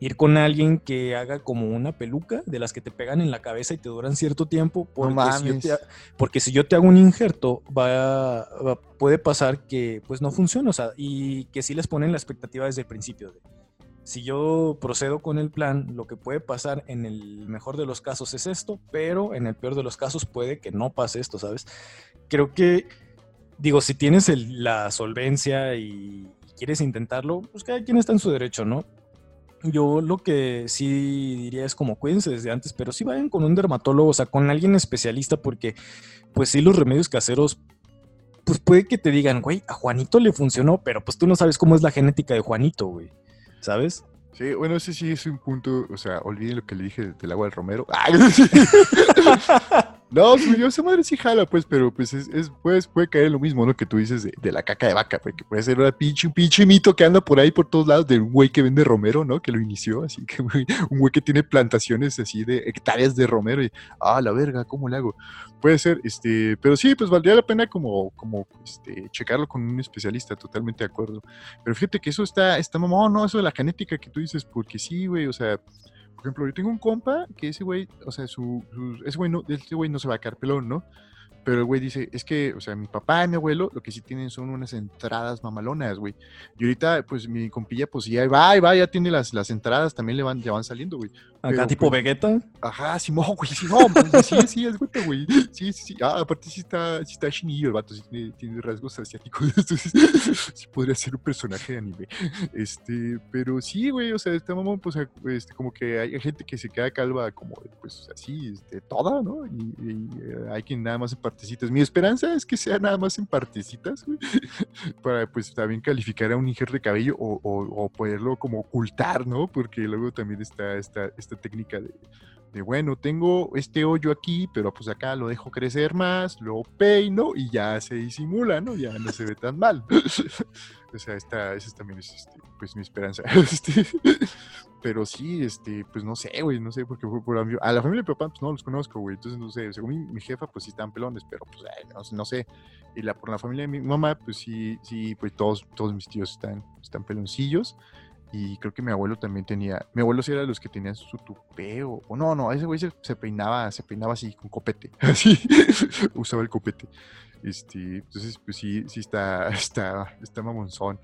ir con alguien que haga como una peluca de las que te pegan en la cabeza y te duran cierto tiempo. Porque, si, yo te, porque si yo te hago un injerto, va, puede pasar que pues no funcione. O sea, y que sí les ponen la expectativa desde el principio. De, si yo procedo con el plan, lo que puede pasar en el mejor de los casos es esto, pero en el peor de los casos puede que no pase esto, ¿sabes? Creo que, digo, si tienes la solvencia y quieres intentarlo, pues cada quien está en su derecho, ¿no? Yo lo que sí diría es como cuídense desde antes, pero sí vayan con un dermatólogo, o sea, con alguien especialista, porque pues sí los remedios caseros pues puede que te digan, güey, a Juanito le funcionó, pero pues tú no sabes cómo es la genética de Juanito, güey. ¿sabes? Sí, bueno, ese sí es un punto, o sea, olviden lo que le dije del agua del romero. [LAUGHS] [LAUGHS] No, pues yo esa madre sí jala, pues, pero pues es, es pues, puede caer lo mismo, ¿no? Que tú dices de, la caca de vaca, porque puede ser una pinche, un pinche mito que anda por ahí por todos lados de un güey que vende romero, ¿no? Que lo inició, así que [LAUGHS] un güey que tiene plantaciones así de hectáreas de romero y, ah, la verga, ¿cómo le hago? Puede ser, este, pero sí, pues valdría la pena como, como, este, checarlo con un especialista, totalmente de acuerdo. Pero fíjate que eso está, está mamón, ¿no? Eso de la genética que tú dices, porque sí, güey, o sea por ejemplo, yo tengo un compa que ese güey, o sea, su, ese güey no, güey no se va a quedar pelón, ¿no? Pero el güey dice, es que, o sea, mi papá y mi abuelo lo que sí tienen son unas entradas mamalonas, güey. Y ahorita, pues mi compilla, pues ya va, y va, ya tiene las, las entradas, también le van, ya van saliendo, güey. Acá tipo pues, Vegeta. Ajá, Simón, güey, Simón, pues, sí, sí, es güey, güey. Sí, sí, sí. Ah, aparte sí está, sí está chinillo el vato, sí tiene, tiene rasgos asiáticos. [LAUGHS] Entonces, sí podría ser un personaje de anime. Este, pero sí, güey, o sea, está mamón, pues, este, como que hay gente que se queda calva como, pues, así, este, toda, ¿no? Y, eh, hay quien nada más en parte mi esperanza es que sea nada más en partecitas, [LAUGHS] para pues también calificar a un injerto de cabello o, poderlo como ocultar, ¿no? Porque luego también está esta técnica de, bueno, tengo este hoyo aquí, pero pues acá lo dejo crecer más, lo peino y ya se disimula, ¿no? Ya no se ve tan mal. [LAUGHS] o sea, esta, esa también es este, pues mi esperanza. [LAUGHS] Este, pero sí, este, pues no sé, güey, no sé, porque fue por a la familia de papá, pues no los conozco, güey. Entonces, no sé, según mi, jefa, pues sí están pelones, pero pues no, no, sé. Y la, por la familia de mi mamá, pues sí, sí, pues todos, todos mis tíos están, están peloncillos. Y creo que mi abuelo también tenía, mi abuelo sí era de los que tenían su tupeo, o, no, no, ese güey se, se, peinaba, se peinaba así con copete, [LAUGHS] así, [LAUGHS] usaba el copete. Este, entonces, pues sí, sí está, [LAUGHS] está, está mamonzón.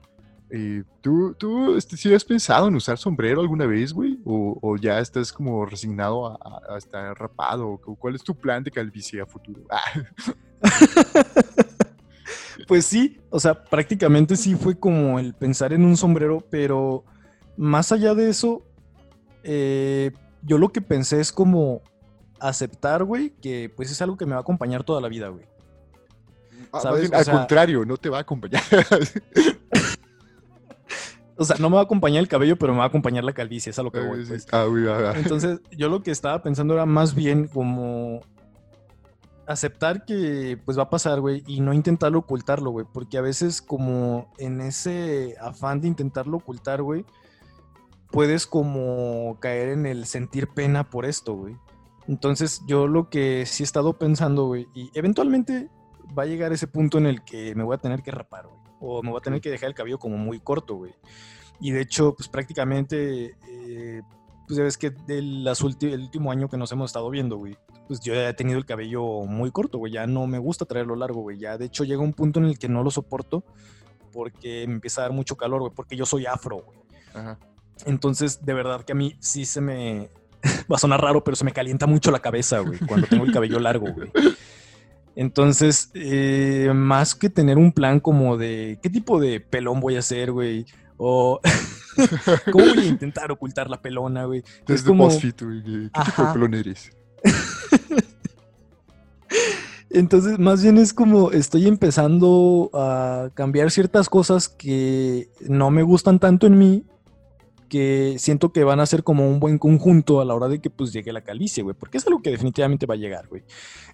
Eh, ¿Tú, tú este, has pensado en usar sombrero alguna vez, güey? ¿O, ya estás como resignado a, estar rapado? ¿O ¿Cuál es tu plan de calvicie a futuro? Ah, Pues sí, o sea, prácticamente sí fue como el pensar en un sombrero, pero más allá de eso, eh, yo lo que pensé es como aceptar, güey, que pues es algo que me va a acompañar toda la vida, güey. ah, ¿Sabes? O al sea- contrario, no te va a acompañar. [LAUGHS] O sea, no me va a acompañar el cabello, pero me va a acompañar la calvicie, es a lo que voy. Sí, pues. ah, güey, ah, ah. Entonces, yo lo que estaba pensando era más bien como aceptar que pues va a pasar, güey, y no intentarlo ocultarlo, güey, porque a veces como en ese afán de intentarlo ocultar, güey, puedes como caer en el sentir pena por esto, güey. Entonces, yo lo que sí he estado pensando, güey, y eventualmente va a llegar ese punto en el que me voy a tener que rapar, güey, o me voy a tener que dejar el cabello como muy corto, güey. Y de hecho, pues prácticamente, eh, pues ya ves que ulti- el último año que nos hemos estado viendo, güey, pues yo ya he tenido el cabello muy corto, güey, ya no me gusta traerlo largo, güey, ya de hecho llega un punto en el que no lo soporto porque me empieza a dar mucho calor, güey, porque yo soy afro, güey. Ajá. Entonces, de verdad que a mí sí se me... [LAUGHS] Va a sonar raro, pero se me calienta mucho la cabeza, güey, cuando tengo el cabello largo, güey. Entonces, eh, más que tener un plan como de qué tipo de pelón voy a hacer, güey, o [LAUGHS] cómo voy a intentar ocultar la pelona, güey. Es Desde como- BuzzFeed, güey, ¿qué tipo de pelón eres? [LAUGHS] Entonces, más bien es como estoy empezando a cambiar ciertas cosas que no me gustan tanto en mí, que siento que van a ser como un buen conjunto a la hora de que pues llegue la calvicie, güey, porque es algo que definitivamente va a llegar, güey.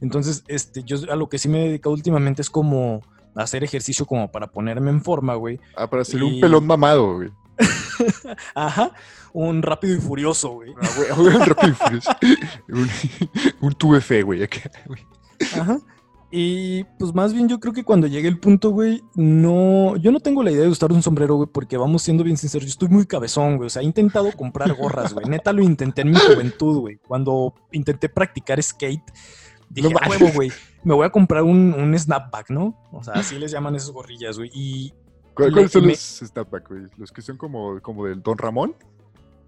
Entonces, este, yo a lo que sí me he dedicado últimamente es como hacer ejercicio como para ponerme en forma, güey. Ah, para hacer Y- un pelón mamado, güey. [LAUGHS] Ajá, un rápido y furioso, güey. Ah, güey, un Rápido y Furioso. [LAUGHS] un, un tuve fe, güey. acá, güey. Ajá. Y pues más bien yo creo que cuando llegue el punto, güey, no, yo no tengo la idea de usar un sombrero, güey, porque vamos siendo bien sinceros, yo estoy muy cabezón, güey, o sea, he intentado comprar gorras, güey, neta lo intenté en mi juventud, güey, cuando intenté practicar skate, dije, No "A mames. huevo, güey, me voy a comprar un, un snapback, ¿no? O sea, así les llaman esas gorrillas, güey, y ¿Cuál- Le- ¿Cuáles son me- los snapback, güey? Los que son como, como del Don Ramón.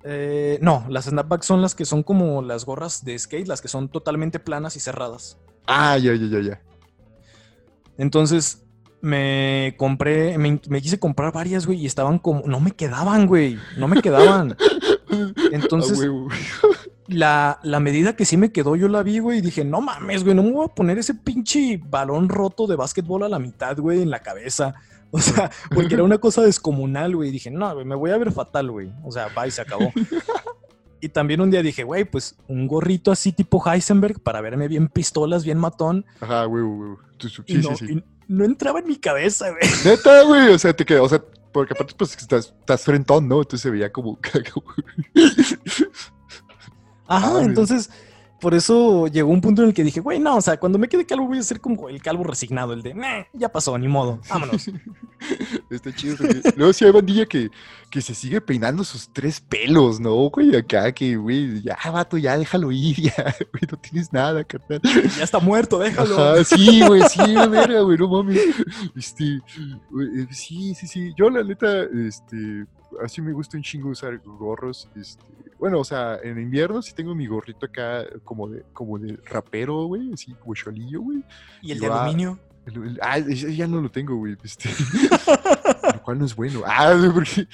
eh, no, las snapbacks son las que son como las gorras de skate, las que son totalmente planas y cerradas. Ah, ya, ya, ya, ya. Entonces me compré, me, me quise comprar varias, güey, y estaban como, no me quedaban, güey, no me quedaban. [LAUGHS] Entonces- Ah, güey. La, la medida que sí me quedó, yo la vi, güey, y dije, no mames, güey, no me voy a poner ese pinche balón roto de básquetbol a la mitad, güey, en la cabeza. O sea, porque era una cosa descomunal, güey. y Dije, no, güey, me voy a ver fatal, güey. O sea, va y se acabó. [LAUGHS] Y también un día dije, güey, pues un gorrito así tipo Heisenberg para verme bien pistolas, bien matón. Ajá, huevo, huevo. Tú- tú- Y Sí, no, sí, sí. y no entraba en mi cabeza, güey. [LAUGHS] Neta, güey. O sea, te quedó, o sea, porque aparte, pues estás, estás frentón, ¿no? Entonces se veía como. [LAUGHS] Ajá, Ah, entonces, por eso llegó un punto en el que dije, güey, no, o sea, cuando me quede calvo voy a ser como el calvo resignado, el de, "Meh, ya pasó, ni modo, vámonos. [LAUGHS] Está chido. Luego sí hay bandilla que, que se sigue peinando sus tres pelos, ¿no, güey? Acá que, güey, ya, vato, ya déjalo ir, [LAUGHS] ya, güey, no tienes nada, carnal. ya está muerto, déjalo. Ajá, sí, güey, sí, verga, güey, no mames. Este, güey, eh, sí, sí, sí. Yo, la neta, este, así me gusta un chingo usar gorros. Este, bueno, o sea, en invierno sí tengo mi gorrito acá como de, como de rapero, güey, así como cholillo, güey. Y el de Igual. aluminio. El- el- ah, ya no lo tengo, güey. Este, [LAUGHS] cual no es bueno. [LAUGHS] Ah, porque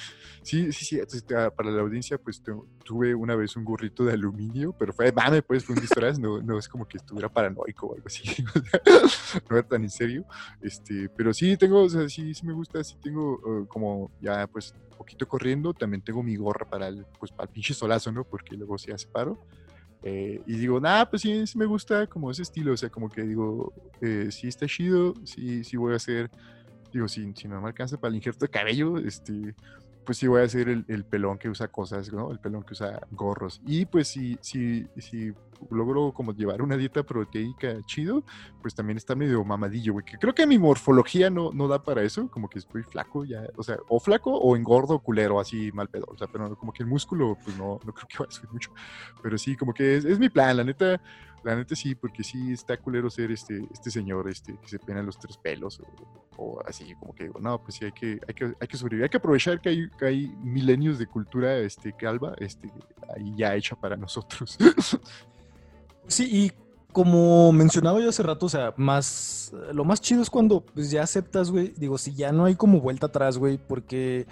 sí, sí, sí. ah, para la audiencia, pues tu- tuve una vez un gorrito de aluminio, pero fue, mame, pues fue un disfraz. No, no es como que estuviera paranoico o algo así. [LAUGHS] no era tan en serio. Este, pero sí tengo, o sea, sí, sí me gusta. Sí tengo eh, como ya, pues, poquito corriendo. También tengo mi gorra para el, pues, para el pinche solazo, ¿no? Porque luego se hace paro. Eh, y digo, nada, pues sí, sí me gusta como ese estilo, o sea, como que digo, eh, sí está chido, sí, sí voy a hacer, digo, si, si no me alcanza para el injerto de cabello, este, pues sí voy a hacer el, el pelón que usa cosas, ¿no? El pelón que usa gorros. Y pues si, si, si logro como llevar una dieta proteica chido, pues también está medio mamadillo, güey, que creo que mi morfología no, no da para eso, como que estoy flaco ya, o sea, o flaco o engordo culero, así mal pedo, o sea, pero como que el músculo, pues no, no creo que vaya a subir mucho. Pero sí, como que es, es mi plan, la neta. La neta sí, porque sí está culero ser este, este señor este, que se pena los tres pelos o, así, como que digo, no, pues sí, hay que, hay que, hay que sobrevivir, hay que aprovechar que hay, que hay milenios de cultura este, calva este, ahí ya hecha para nosotros. [LAUGHS] Sí, y como mencionaba yo hace rato, o sea, más, lo más chido es cuando pues, ya aceptas, güey, digo, si ya no hay como vuelta atrás, güey, porque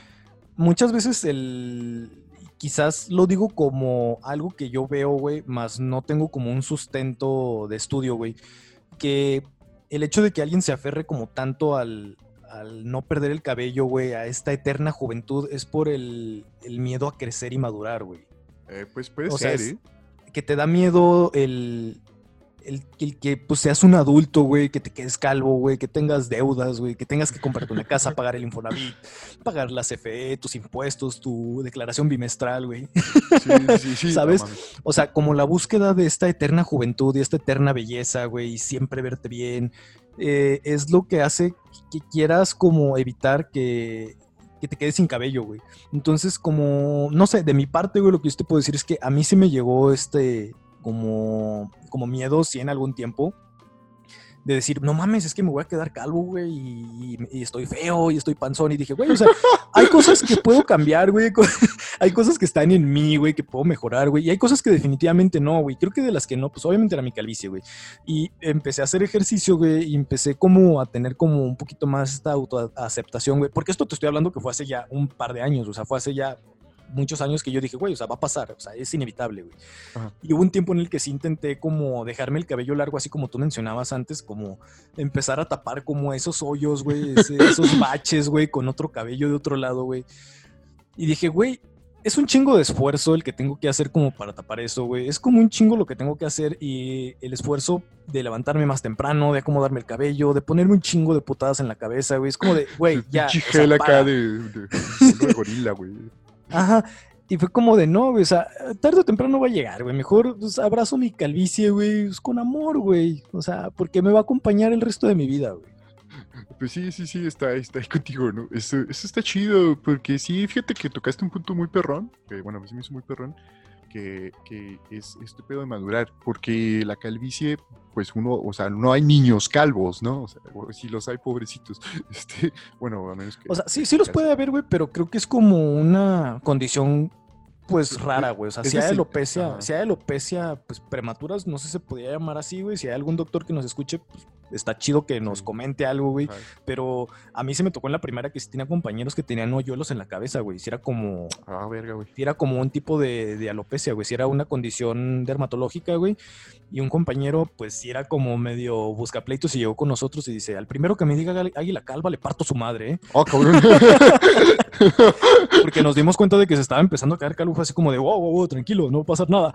muchas veces el, quizás lo digo como algo que yo veo, güey, más no tengo como un sustento de estudio, güey, que el hecho de que alguien se aferre como tanto al, al no perder el cabello, güey, a esta eterna juventud, es por el, el miedo a crecer y madurar, güey. Eh, pues puede ser, ¿eh? Que te da miedo el, el, que pues, seas un adulto, güey, que te quedes calvo, güey, que tengas deudas, güey, que tengas que comprarte una casa, pagar el Infonavit, pagar la CFE, tus impuestos, tu declaración bimestral, güey. Sí, sí, sí. ¿Sabes? o sea, como la búsqueda de esta eterna juventud y esta eterna belleza, güey, y siempre verte bien, eh, es lo que hace que quieras como evitar que, que te quedes sin cabello, güey. Entonces, como, no sé, de mi parte, güey, lo que yo te puedo decir es que a mí se me llegó este, como, como miedo, sí, en algún tiempo, de decir, no mames, es que me voy a quedar calvo, güey, y, estoy feo, y estoy panzón, y dije, güey, o sea, [LAUGHS] hay cosas que puedo cambiar, güey, [LAUGHS] hay cosas que están en mí, güey, que puedo mejorar, güey, y hay cosas que definitivamente no, güey, creo que de las que no, pues obviamente era mi calvicie, güey, y empecé a hacer ejercicio, güey, y empecé como a tener como un poquito más esta autoaceptación, güey, porque esto te estoy hablando que fue hace ya un par de años, o sea, fue hace ya muchos años que yo dije, güey, o sea, va a pasar, o sea, es inevitable, güey. Y hubo un tiempo en el que sí intenté como dejarme el cabello largo, así como tú mencionabas antes, como empezar a tapar como esos hoyos, güey, [LAUGHS] esos baches, güey, con otro cabello de otro lado, güey. Y dije, güey, es un chingo de esfuerzo el que tengo que hacer como para tapar eso, güey. Es como un chingo lo que tengo que hacer y el esfuerzo de levantarme más temprano, de acomodarme el cabello, de ponerme un chingo de putadas en la cabeza, güey. Es como de, güey, [LAUGHS] ya. O acá de, de gorila, güey. Ajá. Y fue como de, no, güey, o sea, tarde o temprano va a llegar, güey. Mejor pues, abrazo mi calvicie, güey, pues, con amor, güey. O sea, porque me va a acompañar el resto de mi vida, güey. Pues sí, sí, sí, está, está ahí contigo, ¿no? Eso, eso está chido, porque sí, fíjate que tocaste un punto muy perrón, que bueno, a mí me hizo muy perrón, que, que es este pedo de madurar, porque la calvicie, pues uno, o sea, no hay niños calvos, ¿no? O sea, si los hay pobrecitos, [LAUGHS] este, bueno, a menos que... O sea, sí, sí los puede haber, güey, pero creo que es como una condición pues rara, güey. O sea, si hay alopecia, si hay alopecia, pues prematuras, no sé si se podría llamar así, güey. Si hay algún doctor que nos escuche, pues está chido que nos comente algo, güey. Pero a mí se me tocó en la primera que sí tenía compañeros que tenían hoyuelos en la cabeza, güey. Si era como. Ah, verga, güey. Si era como un tipo de, de alopecia, güey. Si era una condición dermatológica, güey. Y un compañero, pues si era como medio buscapleitos y llegó con nosotros y dice: Al primero que me diga Águila Calva, le parto su madre, ¿eh? Oh, cabrón. [LAUGHS] Porque nos dimos cuenta de que se estaba empezando a caer calvo. Así como de: Wow, wow, wow, tranquilo, no va a pasar nada.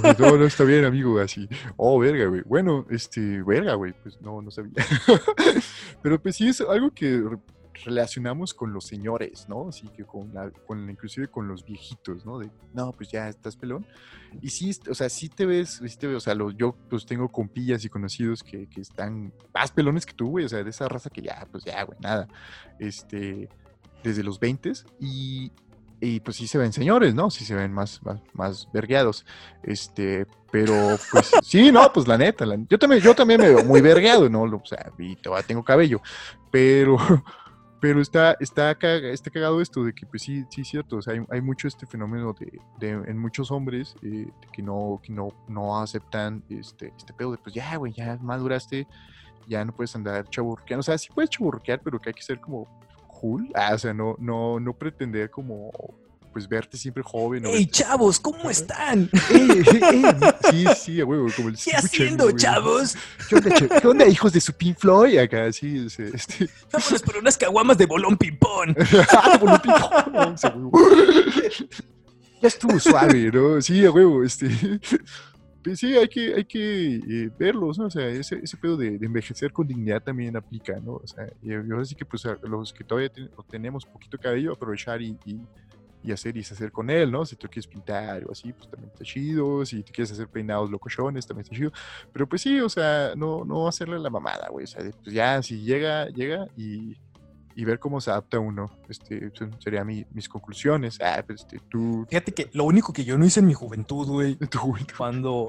Pues, no, no está bien, amigo, así. Oh, verga, güey. Bueno, este, verga, güey. Pues no, no sabía. [LAUGHS] Pero pues sí es algo que relacionamos con los señores, ¿no? Así que con la, con inclusive con los viejitos, ¿no? De, no, pues ya estás pelón. Y sí, o sea, sí te ves, sí te ves, o sea, yo pues tengo compillas y conocidos que, que están más pelones que tú, güey, o sea, de esa raza que ya, pues ya, güey, nada. Este, desde los 20 y, y pues sí se ven señores, ¿no? Sí se ven más, más, más vergueados. Este, pero pues [LAUGHS] sí, no, pues la neta, yo también, yo también me veo muy vergueado, ¿no? O sea, y todavía tengo cabello, pero, [LAUGHS] pero está, está, está cagado esto de que pues sí, sí es cierto, o sea, hay, hay mucho este fenómeno de, de en muchos hombres eh, que no, que no, no aceptan este, este pedo de pues ya, güey, ya maduraste, ya no puedes andar chaburqueando, o sea, sí puedes chaburquear, pero que hay que ser como cool. Ah, o sea, no, no, no pretender como pues verte siempre joven. ¡Ey, chavos! ¿Cómo están? sí, sí, güey, como el ¿Qué haciendo, chavos? ¿Qué onda, ¿Qué onda, hijos de su Pink Floyd? Acá, sí, este. [LAUGHS] Vámonos por unas caguamas de bolón ping-pong. [LAUGHS] ah, bolón ping-pong. [LAUGHS] ya estuvo suave, ¿no? Sí, a huevo, este. Pues sí, hay que, hay que eh, verlos, ¿no? O sea, ese, ese pedo de, envejecer con dignidad también aplica, ¿no? O sea, yo ahora sí que pues los que todavía tenemos poquito cabello, aprovechar y, y, hacer y deshacer con él, ¿no? Si tú quieres pintar o así, pues también está chido. Si te quieres hacer peinados locochones, también está chido. Pero pues sí, o sea, no, no hacerle la mamada, güey. O sea, pues ya, si llega, llega y y ver cómo se adapta uno. Este, serían mis conclusiones. Ah, pues, este, tú... Fíjate que lo único que yo no hice en mi juventud, güey, [LAUGHS] cuando,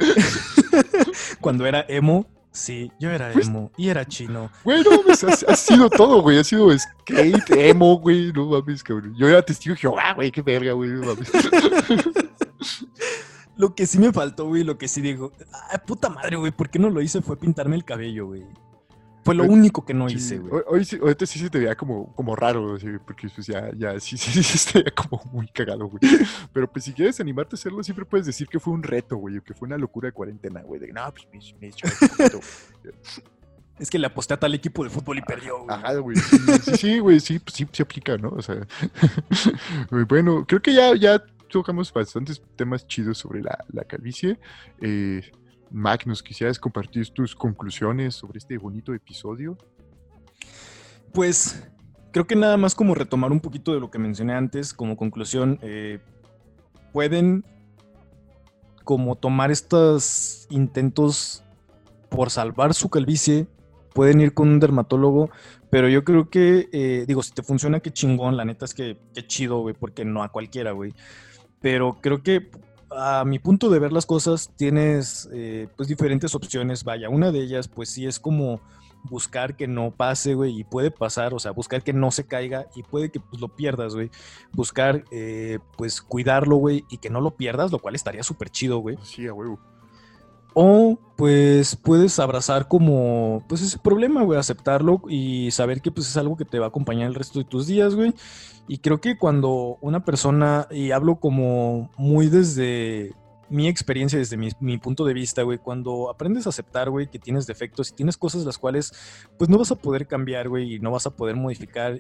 [LAUGHS] cuando era emo, Sí, yo era pues emo y era chino. Güey, no mames, ha, sido todo, güey. Ha sido skate, emo, güey. No mames, cabrón. Yo era testigo de Jehová, güey. Qué verga, güey. No mames. [LAUGHS] Lo que sí me faltó, güey, lo que sí digo, ay, puta madre, güey, ¿por qué no lo hice? Fue pintarme el cabello, güey. Fue lo único que no hice, güey. Hoy, sí, ahorita sí se te veía como, como raro, porque pues ya, ya, [LAUGHS] sí, sí, sí, se veía como muy cagado, güey. [LAUGHS] Pero pues si quieres animarte a hacerlo, siempre puedes decir que fue un reto, güey, o que fue una locura de cuarentena, güey. De, no, pues me, me he hecho [LAUGHS] Es que le aposté a tal equipo de fútbol y perdió, güey. Ajá, güey. Sí, sí, güey, sí, pues, sí, se aplica, ¿no? O sea, bueno, creo que ya, ya tocamos bastantes temas chidos sobre la, la calvicie. Eh, Mac, ¿nos quisieras compartir tus conclusiones sobre este bonito episodio? Pues creo que nada más como retomar un poquito de lo que mencioné antes, como conclusión, eh, pueden como tomar estos intentos por salvar su calvicie, pueden ir con un dermatólogo, pero yo creo que, eh, digo, si te funciona, qué chingón, la neta es que qué chido, güey, porque no a cualquiera, güey. Pero creo que a mi punto de ver las cosas, tienes eh, pues diferentes opciones. Vaya, una de ellas, pues sí es como buscar que no pase, güey, y puede pasar, o sea, buscar que no se caiga y puede que pues, lo pierdas, güey. Buscar, eh, pues, cuidarlo, güey, y que no lo pierdas, lo cual estaría súper chido, güey. Sí, a huevo. O pues puedes abrazar como pues ese problema, güey, aceptarlo y saber que pues es algo que te va a acompañar el resto de tus días, güey. Y creo que cuando una persona, y hablo como muy desde mi experiencia, desde mi, mi punto de vista, güey, cuando aprendes a aceptar, güey, que tienes defectos y tienes cosas las cuales pues no vas a poder cambiar, güey, y no vas a poder modificar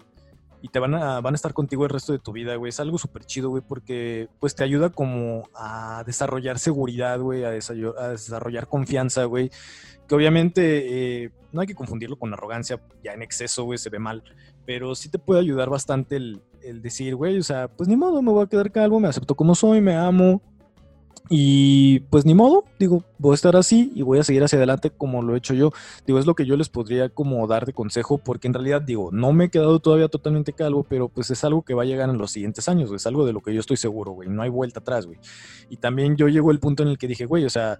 y te van a, van a estar contigo el resto de tu vida, güey. Es algo súper chido, güey, porque pues te ayuda como a desarrollar seguridad, güey, a, desarrollar confianza, güey. Que obviamente eh, no hay que confundirlo con arrogancia, ya en exceso, güey, se ve mal. Pero sí te puede ayudar bastante el, el decir, güey, o sea, pues ni modo, me voy a quedar calvo, me acepto como soy, me amo, y pues ni modo, digo, voy a estar así y voy a seguir hacia adelante como lo he hecho yo. Digo, es lo que yo les podría como dar de consejo, porque en realidad, digo, no me he quedado todavía totalmente calvo, pero pues es algo que va a llegar en los siguientes años, es algo de lo que yo estoy seguro, güey, no hay vuelta atrás, güey. Y también yo llego al punto en el que dije, güey, o sea,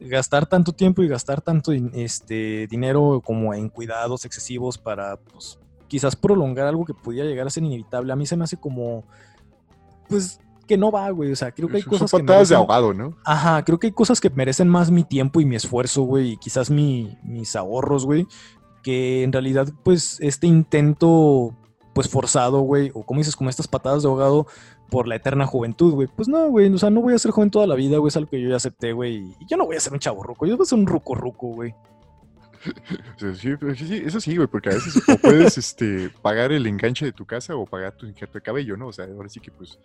gastar tanto tiempo y gastar tanto este dinero como en cuidados excesivos para, pues, quizás prolongar algo que pudiera llegar a ser inevitable, a mí se me hace como, pues, que no va, güey. O sea, creo que hay cosas que. Merecen... de ahogado, ¿no? Ajá, creo que hay cosas que merecen más mi tiempo y mi esfuerzo, güey, y quizás mi, mis ahorros, güey, que en realidad, pues, este intento, pues, forzado, güey, o como dices, como estas patadas de ahogado por la eterna juventud, güey. Pues no, güey, o sea, no voy a ser joven toda la vida, güey, es algo que yo ya acepté, güey, y yo no voy a ser un chavo ruco, yo voy a ser un ruco ruco, güey. [LAUGHS] Sí, sí, eso sí, güey, porque a veces o puedes este, pagar el enganche de tu casa o pagar tu injerto de cabello, ¿no? O sea, ahora sí que pues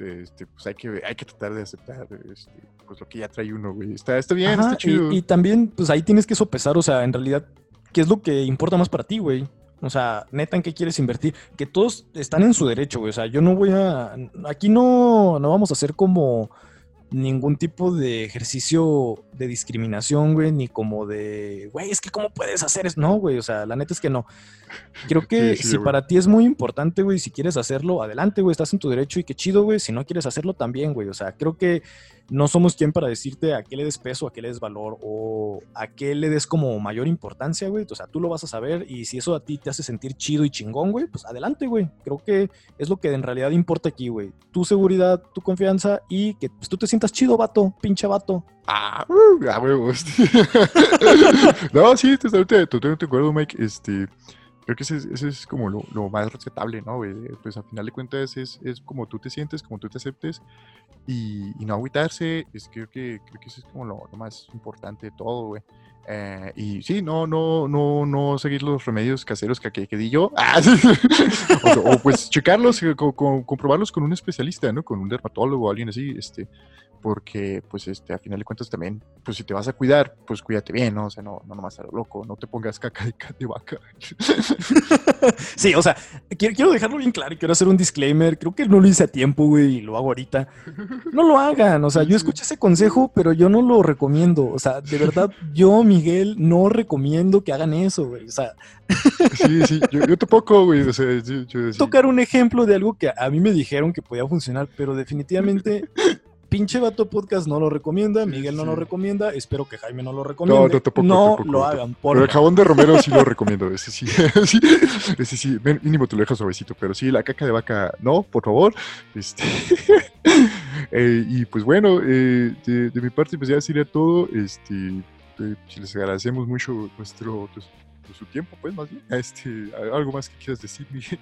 este, pues hay que, hay que tratar de aceptar este, pues lo que ya trae uno, güey. Está, está bien, está chido. Y, también, pues ahí tienes que sopesar, o sea, en realidad, ¿qué es lo que importa más para ti, güey? O sea, neta, ¿en qué quieres invertir? Que todos están en su derecho, güey. O sea, yo no voy a. Aquí no, no vamos a hacer como ningún tipo de ejercicio de discriminación, güey, ni como de, güey, es que cómo puedes hacer eso. No, güey, o sea, la neta es que no. Creo [LAUGHS] que si para ti es muy importante, güey, si quieres hacerlo, adelante, güey, estás en tu derecho y qué chido, güey. Si no quieres hacerlo, también, güey. O sea, creo que no somos quien para decirte a qué le des peso, a qué le des valor o a qué le des como mayor importancia, güey. O sea, tú lo vas a saber y si eso a ti te hace sentir chido y chingón, güey, pues adelante, güey. Creo que es lo que en realidad importa aquí, güey. Tu seguridad, tu confianza y que pues, tú te sientas chido, vato, pinche vato. Ah, ah [LAUGHS] no, sí, totalmente, totalmente de acuerdo, Mike. Este, creo que ese, es como lo, más respetable, ¿no? Pues al final de cuentas es, es como tú te sientes, como tú te aceptes y, no agüitarse, es, creo, que, creo que eso es como lo, más importante de todo, güey. Eh, y sí, no, no, no, no seguir los remedios caseros que, que, di yo. [LAUGHS] Ah, o, pues checarlos, comprobarlos con un especialista, ¿no? Con un dermatólogo o alguien así, este, porque pues este, a final de cuentas también, pues si te vas a cuidar, pues cuídate bien, ¿no? O sea, no, no nomás a lo loco, no te pongas caca de, de vaca. [LAUGHS] sí, o sea, quiero, quiero, dejarlo bien claro y quiero hacer un disclaimer, creo que no lo hice a tiempo, güey, y lo hago ahorita. No lo hagan, o sea, yo escuché ese consejo, pero yo no lo recomiendo, o sea, de verdad, yo, Miguel, no recomiendo que hagan eso, güey, o sea... sí, sí, yo, yo tampoco, güey, o sea, yo, yo, Tocar un ejemplo de algo que a mí me dijeron que podía funcionar, pero definitivamente pinche vato podcast no lo recomienda, Miguel no lo recomienda, espero que Jaime no lo recomiende. No, no, tampoco, no lo hagan. Por pero el jabón de Romero sí lo [LAUGHS] recomiendo, ese sí, [LAUGHS] ese sí, mínimo te lo dejas suavecito, pero sí, la caca de vaca, no, por favor. Este, [LAUGHS] eh, y pues bueno, eh, de, mi parte pues ya sería todo, este, eh, les agradecemos mucho nuestro, pues, su tiempo, pues más bien, este, algo más que quieras decir, Miguel.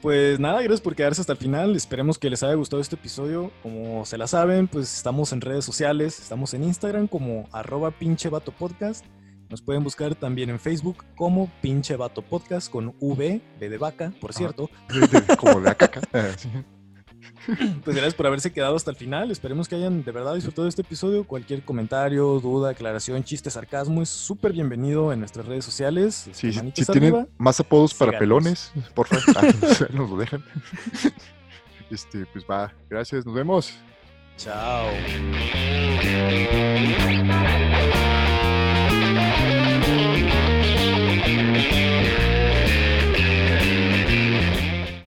Pues nada, gracias por quedarse hasta el final. Esperemos que les haya gustado este episodio. Como se la saben, pues estamos en redes sociales. Estamos en Instagram como arroba pinche vato podcast. Nos pueden buscar también en Facebook como pinche vato podcast con V, B de vaca, por cierto. [LAUGHS] como de caca. [LAUGHS] [LAUGHS] Pues gracias por haberse quedado hasta el final. Esperemos que hayan de verdad disfrutado de este episodio. Cualquier comentario, duda, aclaración, chiste, sarcasmo es súper bienvenido en nuestras redes sociales. Este, si, tienen más apodos para pelones, por favor, [LAUGHS] ah, nos lo dejan. [LAUGHS] Este, pues va, gracias, nos vemos. Chao.